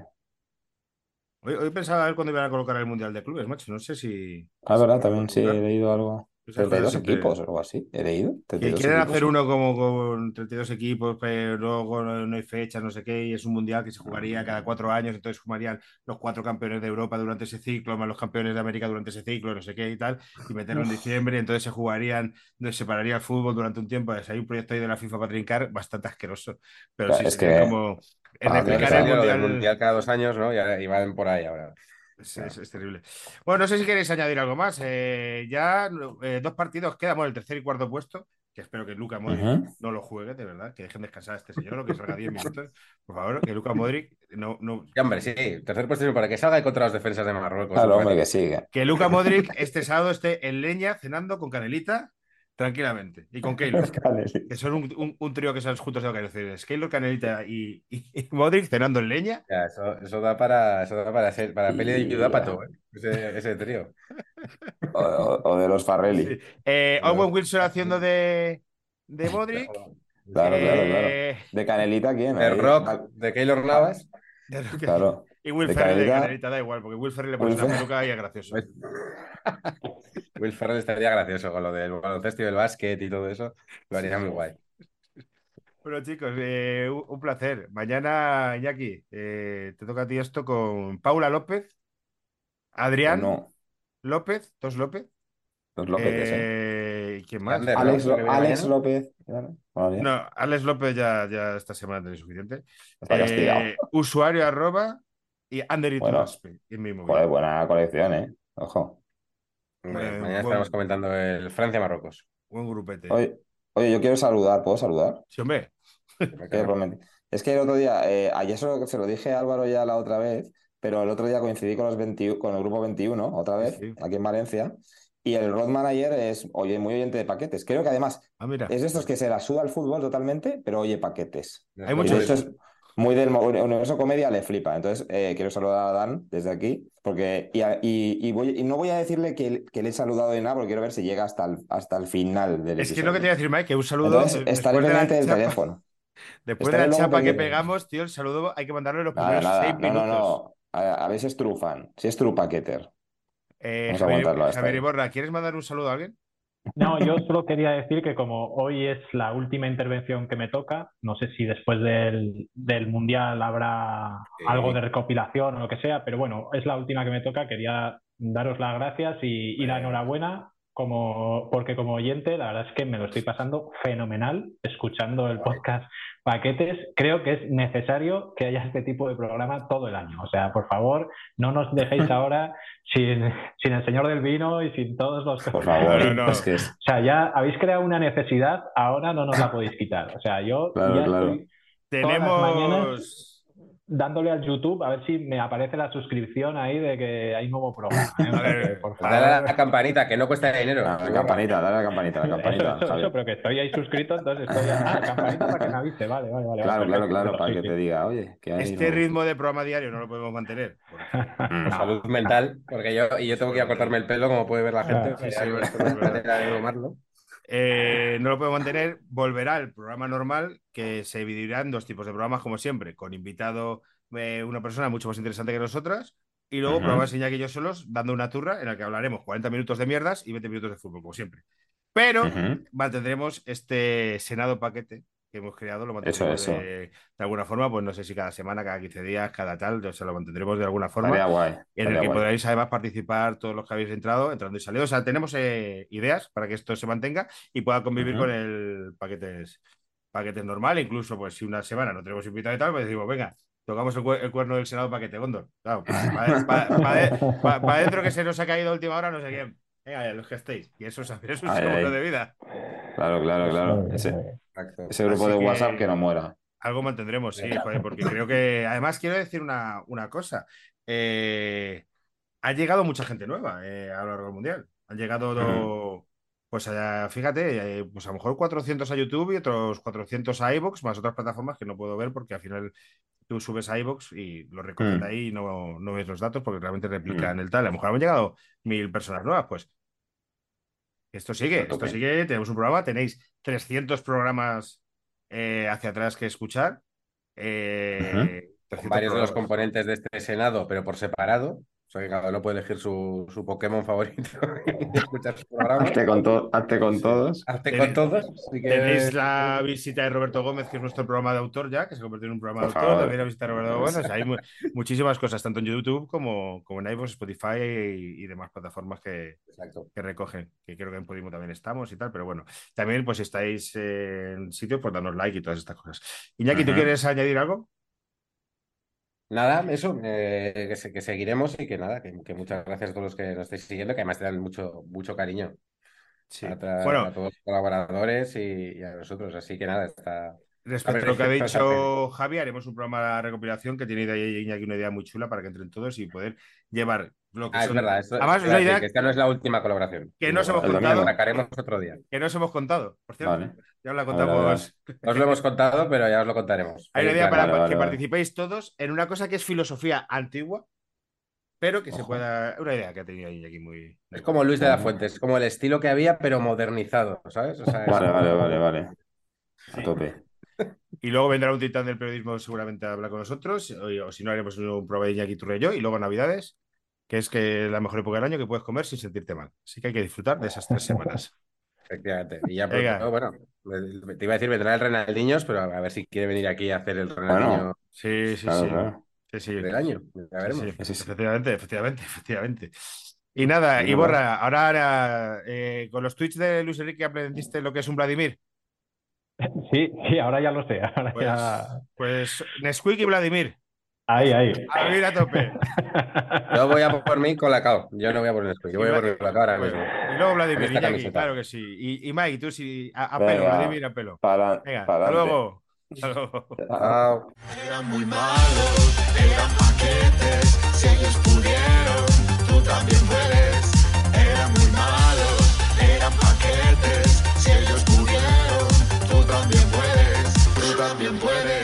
Hoy, hoy pensaba a ver cuándo iban a colocar el Mundial de Clubes, macho. No sé si. Ah, verdad, también sí he leído algo. Esas cosas 32 siempre- equipos o algo así. ¿He leído? Que 32 quieren hacer uno como con 32 equipos, pero luego no, hay fechas, no sé qué, y es un mundial que se jugaría cada cuatro años, entonces jugarían los cuatro campeones de Europa durante ese ciclo, más los campeones de América durante ese ciclo, no sé qué y tal, y meterlo en diciembre, y entonces se jugarían, se separaría el fútbol durante un tiempo. Hay un proyecto ahí de la FIFA para trincar bastante asqueroso, pero Claro, sí, es que- como Ah, el lo del mundial. mundial cada dos años, ¿no? Y, y van por ahí ahora. Es, es- es terrible. Bueno, no sé si queréis añadir algo más. Eh, ya eh, dos partidos quedan, bueno, el tercer y cuarto puesto, que espero que Luca Modric no lo juegue, de verdad, que dejen descansar a este señor, o que salga 10 minutos, por favor, que Luca Modric no, no, Sí, hombre, sí. Tercer puesto para que salga y contra las defensas de Marruecos. Claro, hombre, que sigue. que Luca Modric este sábado esté en leña cenando con Canelita tranquilamente y con Keylor, que son un, un- un trío que son juntos de vacaciones. Keylor, Canelita y, y- y Modric cenando en leña. Ya, eso, eso da para, eso da para, ser, para peli de Ya. Yudapato, ¿eh? ese, ese trío. O, o- o de los Farrelly. Sí. Eh, Owen Wilson haciendo de, de Modric. Claro, claro, claro. Eh, ¿De Canelita quién? De Rock, de Keylor Navas. de Claro. Y Will De Ferrell de Canelita. Da igual, porque Will Ferrell le pone una peluca y es gracioso. Pues- Will Ferrell estaría gracioso con lo del baloncesto y el básquet y todo eso. Lo haría muy guay. Bueno, chicos, eh, un placer. Mañana, Iñaki, eh, te toca a ti esto con Paula López, Adrián No, López, dos López. ¿eh? ¿y ¿Quién más? Ander, Alex. López. Bueno. No, Alex López ya, ya esta semana tiene suficiente. Está castigado. Eh, usuario arroba y Ander Bueno. Iturraspe, en mi buena colección, ¿eh? Ojo. Hombre, Eh, mañana bueno. estaremos comentando el Francia-Marruecos. Buen grupete. Oye, oye, yo quiero saludar, ¿puedo saludar? Sí, hombre. Que prometí. Es que el otro día, eh, ayer se lo, se lo dije a Álvaro ya la otra vez, pero el otro día coincidí con los 21 con el grupo 21, otra vez, Sí. aquí en Valencia, y el road manager es, oye, muy oyente de paquetes. Creo que además Ah, mira. es de estos que se la suda al fútbol totalmente, pero oye paquetes. Hay Y es muy del universo comedia, le flipa. Entonces, eh, quiero saludar a Dan desde aquí, porque, y, a- y- y voy, y no voy a decirle que, que le he saludado de nada, porque quiero ver si llega hasta el, hasta el final del Es que es lo que te episodio. iba a decir, Mike, que un saludo. Entonces, estaré después de la pendiente del teléfono. Después de la chapa que pegamos, tío, el saludo hay que mandarlo en los Nada, primeros nada. seis No, minutos. no, no. A, a veces true fan. Si es true paqueter. Eh, Vamos a Javier, aguantarlo hasta Javier. Iborra, ¿quieres mandar un saludo a alguien? No, yo solo quería decir que como hoy es la última intervención que me toca, no sé si después del, del Mundial habrá algo de recopilación o lo que sea, pero bueno, es la última que me toca. Quería daros las gracias y, y la enhorabuena, como, porque como oyente, la verdad es que me lo estoy pasando fenomenal escuchando el podcast Paquetes. Creo que es necesario que haya este tipo de programa todo el año. O sea, por favor, no nos dejéis ahora sin, sin el señor del vino y sin todos los... Por favor. No, no, no. Es que es- O sea, ya habéis creado una necesidad, ahora no nos la podéis quitar. O sea, yo Claro, ya claro. estoy Todas las Tenemos. Dándole al YouTube a ver si me aparece la suscripción ahí de que hay nuevo programa. ¿eh? Ver, por dale a la campanita, que no cuesta dinero. Ah, La campanita, dale a la campanita, la campanita, eso, pero que estoy ahí suscrito, entonces estoy a la campanita para que me avise. Vale, vale, vale. Claro, claro, claro, para sí, que sí. te diga, oye, que hay Este no- ritmo de programa diario no lo podemos mantener. porque- Mm. No. Salud mental, porque yo, y yo tengo que ir a cortarme el pelo, como puede ver la gente. Ah, sí, sí, Hay eh, no lo puedo mantener, volverá el programa normal, que se dividirá en dos tipos de programas, como siempre, con invitado eh, una persona mucho más interesante que nosotras, y luego programas Iñaki y yo solos, dando una turra en la que hablaremos 40 minutos de mierdas y 20 minutos de fútbol, como siempre. Pero mantendremos este Senado paquete que hemos creado, lo mantendremos Eso, eso. De, de alguna forma, pues no sé si cada semana, cada 15 días, cada tal, o sea, lo mantendremos de alguna forma. Estaría guay. En el que guay. podréis además participar todos los que habéis entrado, entrando y salido. O sea, tenemos eh, ideas para que esto se mantenga y pueda convivir con el paquetes, paquetes normal. Incluso, pues si una semana no tenemos invitado y tal, pues decimos, venga, tocamos el, cue- el cuerno del Senado paquete Gondor. Claro, para adentro que se nos ha caído a última hora, no sé quién. Venga, los que estéis. Y eso, es- un seguro de vida. Claro, claro, claro. Ese, Exacto. ese grupo Así de WhatsApp que no muera. Algo mantendremos, sí, joder, porque creo que. Además, quiero decir una, una cosa. Eh, ha llegado mucha gente nueva eh, a lo largo del mundial. Han llegado, pues allá, fíjate, eh, pues a lo mejor 400 a YouTube y otros 400 a iVoox, más otras plataformas que no puedo ver porque al final tú subes a iVoox y lo recogen Mm. ahí y no, no ves los datos porque realmente replican el tal. A lo mejor han llegado mil personas nuevas, pues. Esto sigue, A esto sigue, tenemos un programa, tenéis 300 programas eh, hacia atrás que escuchar. Eh, Con 300 varios de los componentes de este Senado, pero por separado. Sea que cada uno puede elegir su, su Pokémon favorito y escuchar su programa. Hazte con, to- hazte con todos. Tenéis- con todos. así que- Tenéis la visita de Roberto Gómez, que es nuestro programa de autor ya, que se convirtió en un programa de Por autor. favor. También la visita de Roberto Gómez. O sea, hay mu- muchísimas cosas, tanto en YouTube como, como en iVoox, Spotify y, y demás plataformas que, Exacto. que recogen, que creo que en Podimo también estamos y tal, pero bueno, también pues si estáis en sitios, pues danos like y todas estas cosas. Iñaki, ¿tú quieres añadir algo? Nada, eso, eh, que, se- que seguiremos y que nada, que, que muchas gracias a todos los que nos estáis siguiendo, que además te dan mucho, mucho cariño Sí. a, Bueno, a todos los colaboradores y, y a nosotros. Así que nada, está. Respecto a ver, lo que ha dicho Javi, haremos un programa de recopilación que tiene Iñaki una idea muy chula para que entren todos y poder llevar lo que Ah, es verdad. Esto, Además, una idea que esta no es la última colaboración. que no os hemos La contado. sacaremos otro día. que no os hemos contado, por cierto. Vale. Ya os la contamos. No os lo hemos contado, pero ya os lo contaremos. Hay una idea claro, para vale, vale, que vale. participéis todos en una cosa que es filosofía antigua, pero que se pueda. Una idea que ha tenido Iñaki muy. Es como Luis de la Fuente, es como el estilo que había, pero modernizado, ¿sabes? O sea, es- Vale, vale, vale, vale. Sí. A tope. Y luego vendrá un titán del periodismo seguramente a hablar con nosotros, o, o si no, haremos un programa de Iñaki Turre y yo, y luego Navidades, que es que la mejor época del año que puedes comer sin sentirte mal. Así que hay que disfrutar de esas tres semanas. Efectivamente. Y ya pronto, bueno, te iba a decir vendrá el Renaldiños, pero a ver si quiere venir aquí a hacer el Renaldiño Sí, sí, Claro, sí. claro. Sí, sí. del año. Ya veremos. Sí, sí. Efectivamente, efectivamente, efectivamente. Y nada, Sí, y borra, ahora, ahora, eh, con los tweets de Luis Enrique aprendiste lo que es un Vladimir. Sí, sí, ahora ya lo sé. Ahora Pues, ya... pues Nesquik y Vladimir. Ahí, ahí. A vivir a tope. Yo voy a por mí con la cao. Yo no voy a por Nesquik, yo voy a por mi Colacao ahora Pues, mismo. y luego Vladimir, Iñaki, camiseta. claro que sí. Y, y Mike, tú sí, a, a pelo, Venga. Vladimir a pelo. Para, Venga, para hasta luego. Hasta luego. Chao. Eran muy malos, eran paquetes. Si ellos pudieron, tú también puedes. Paquetes. Si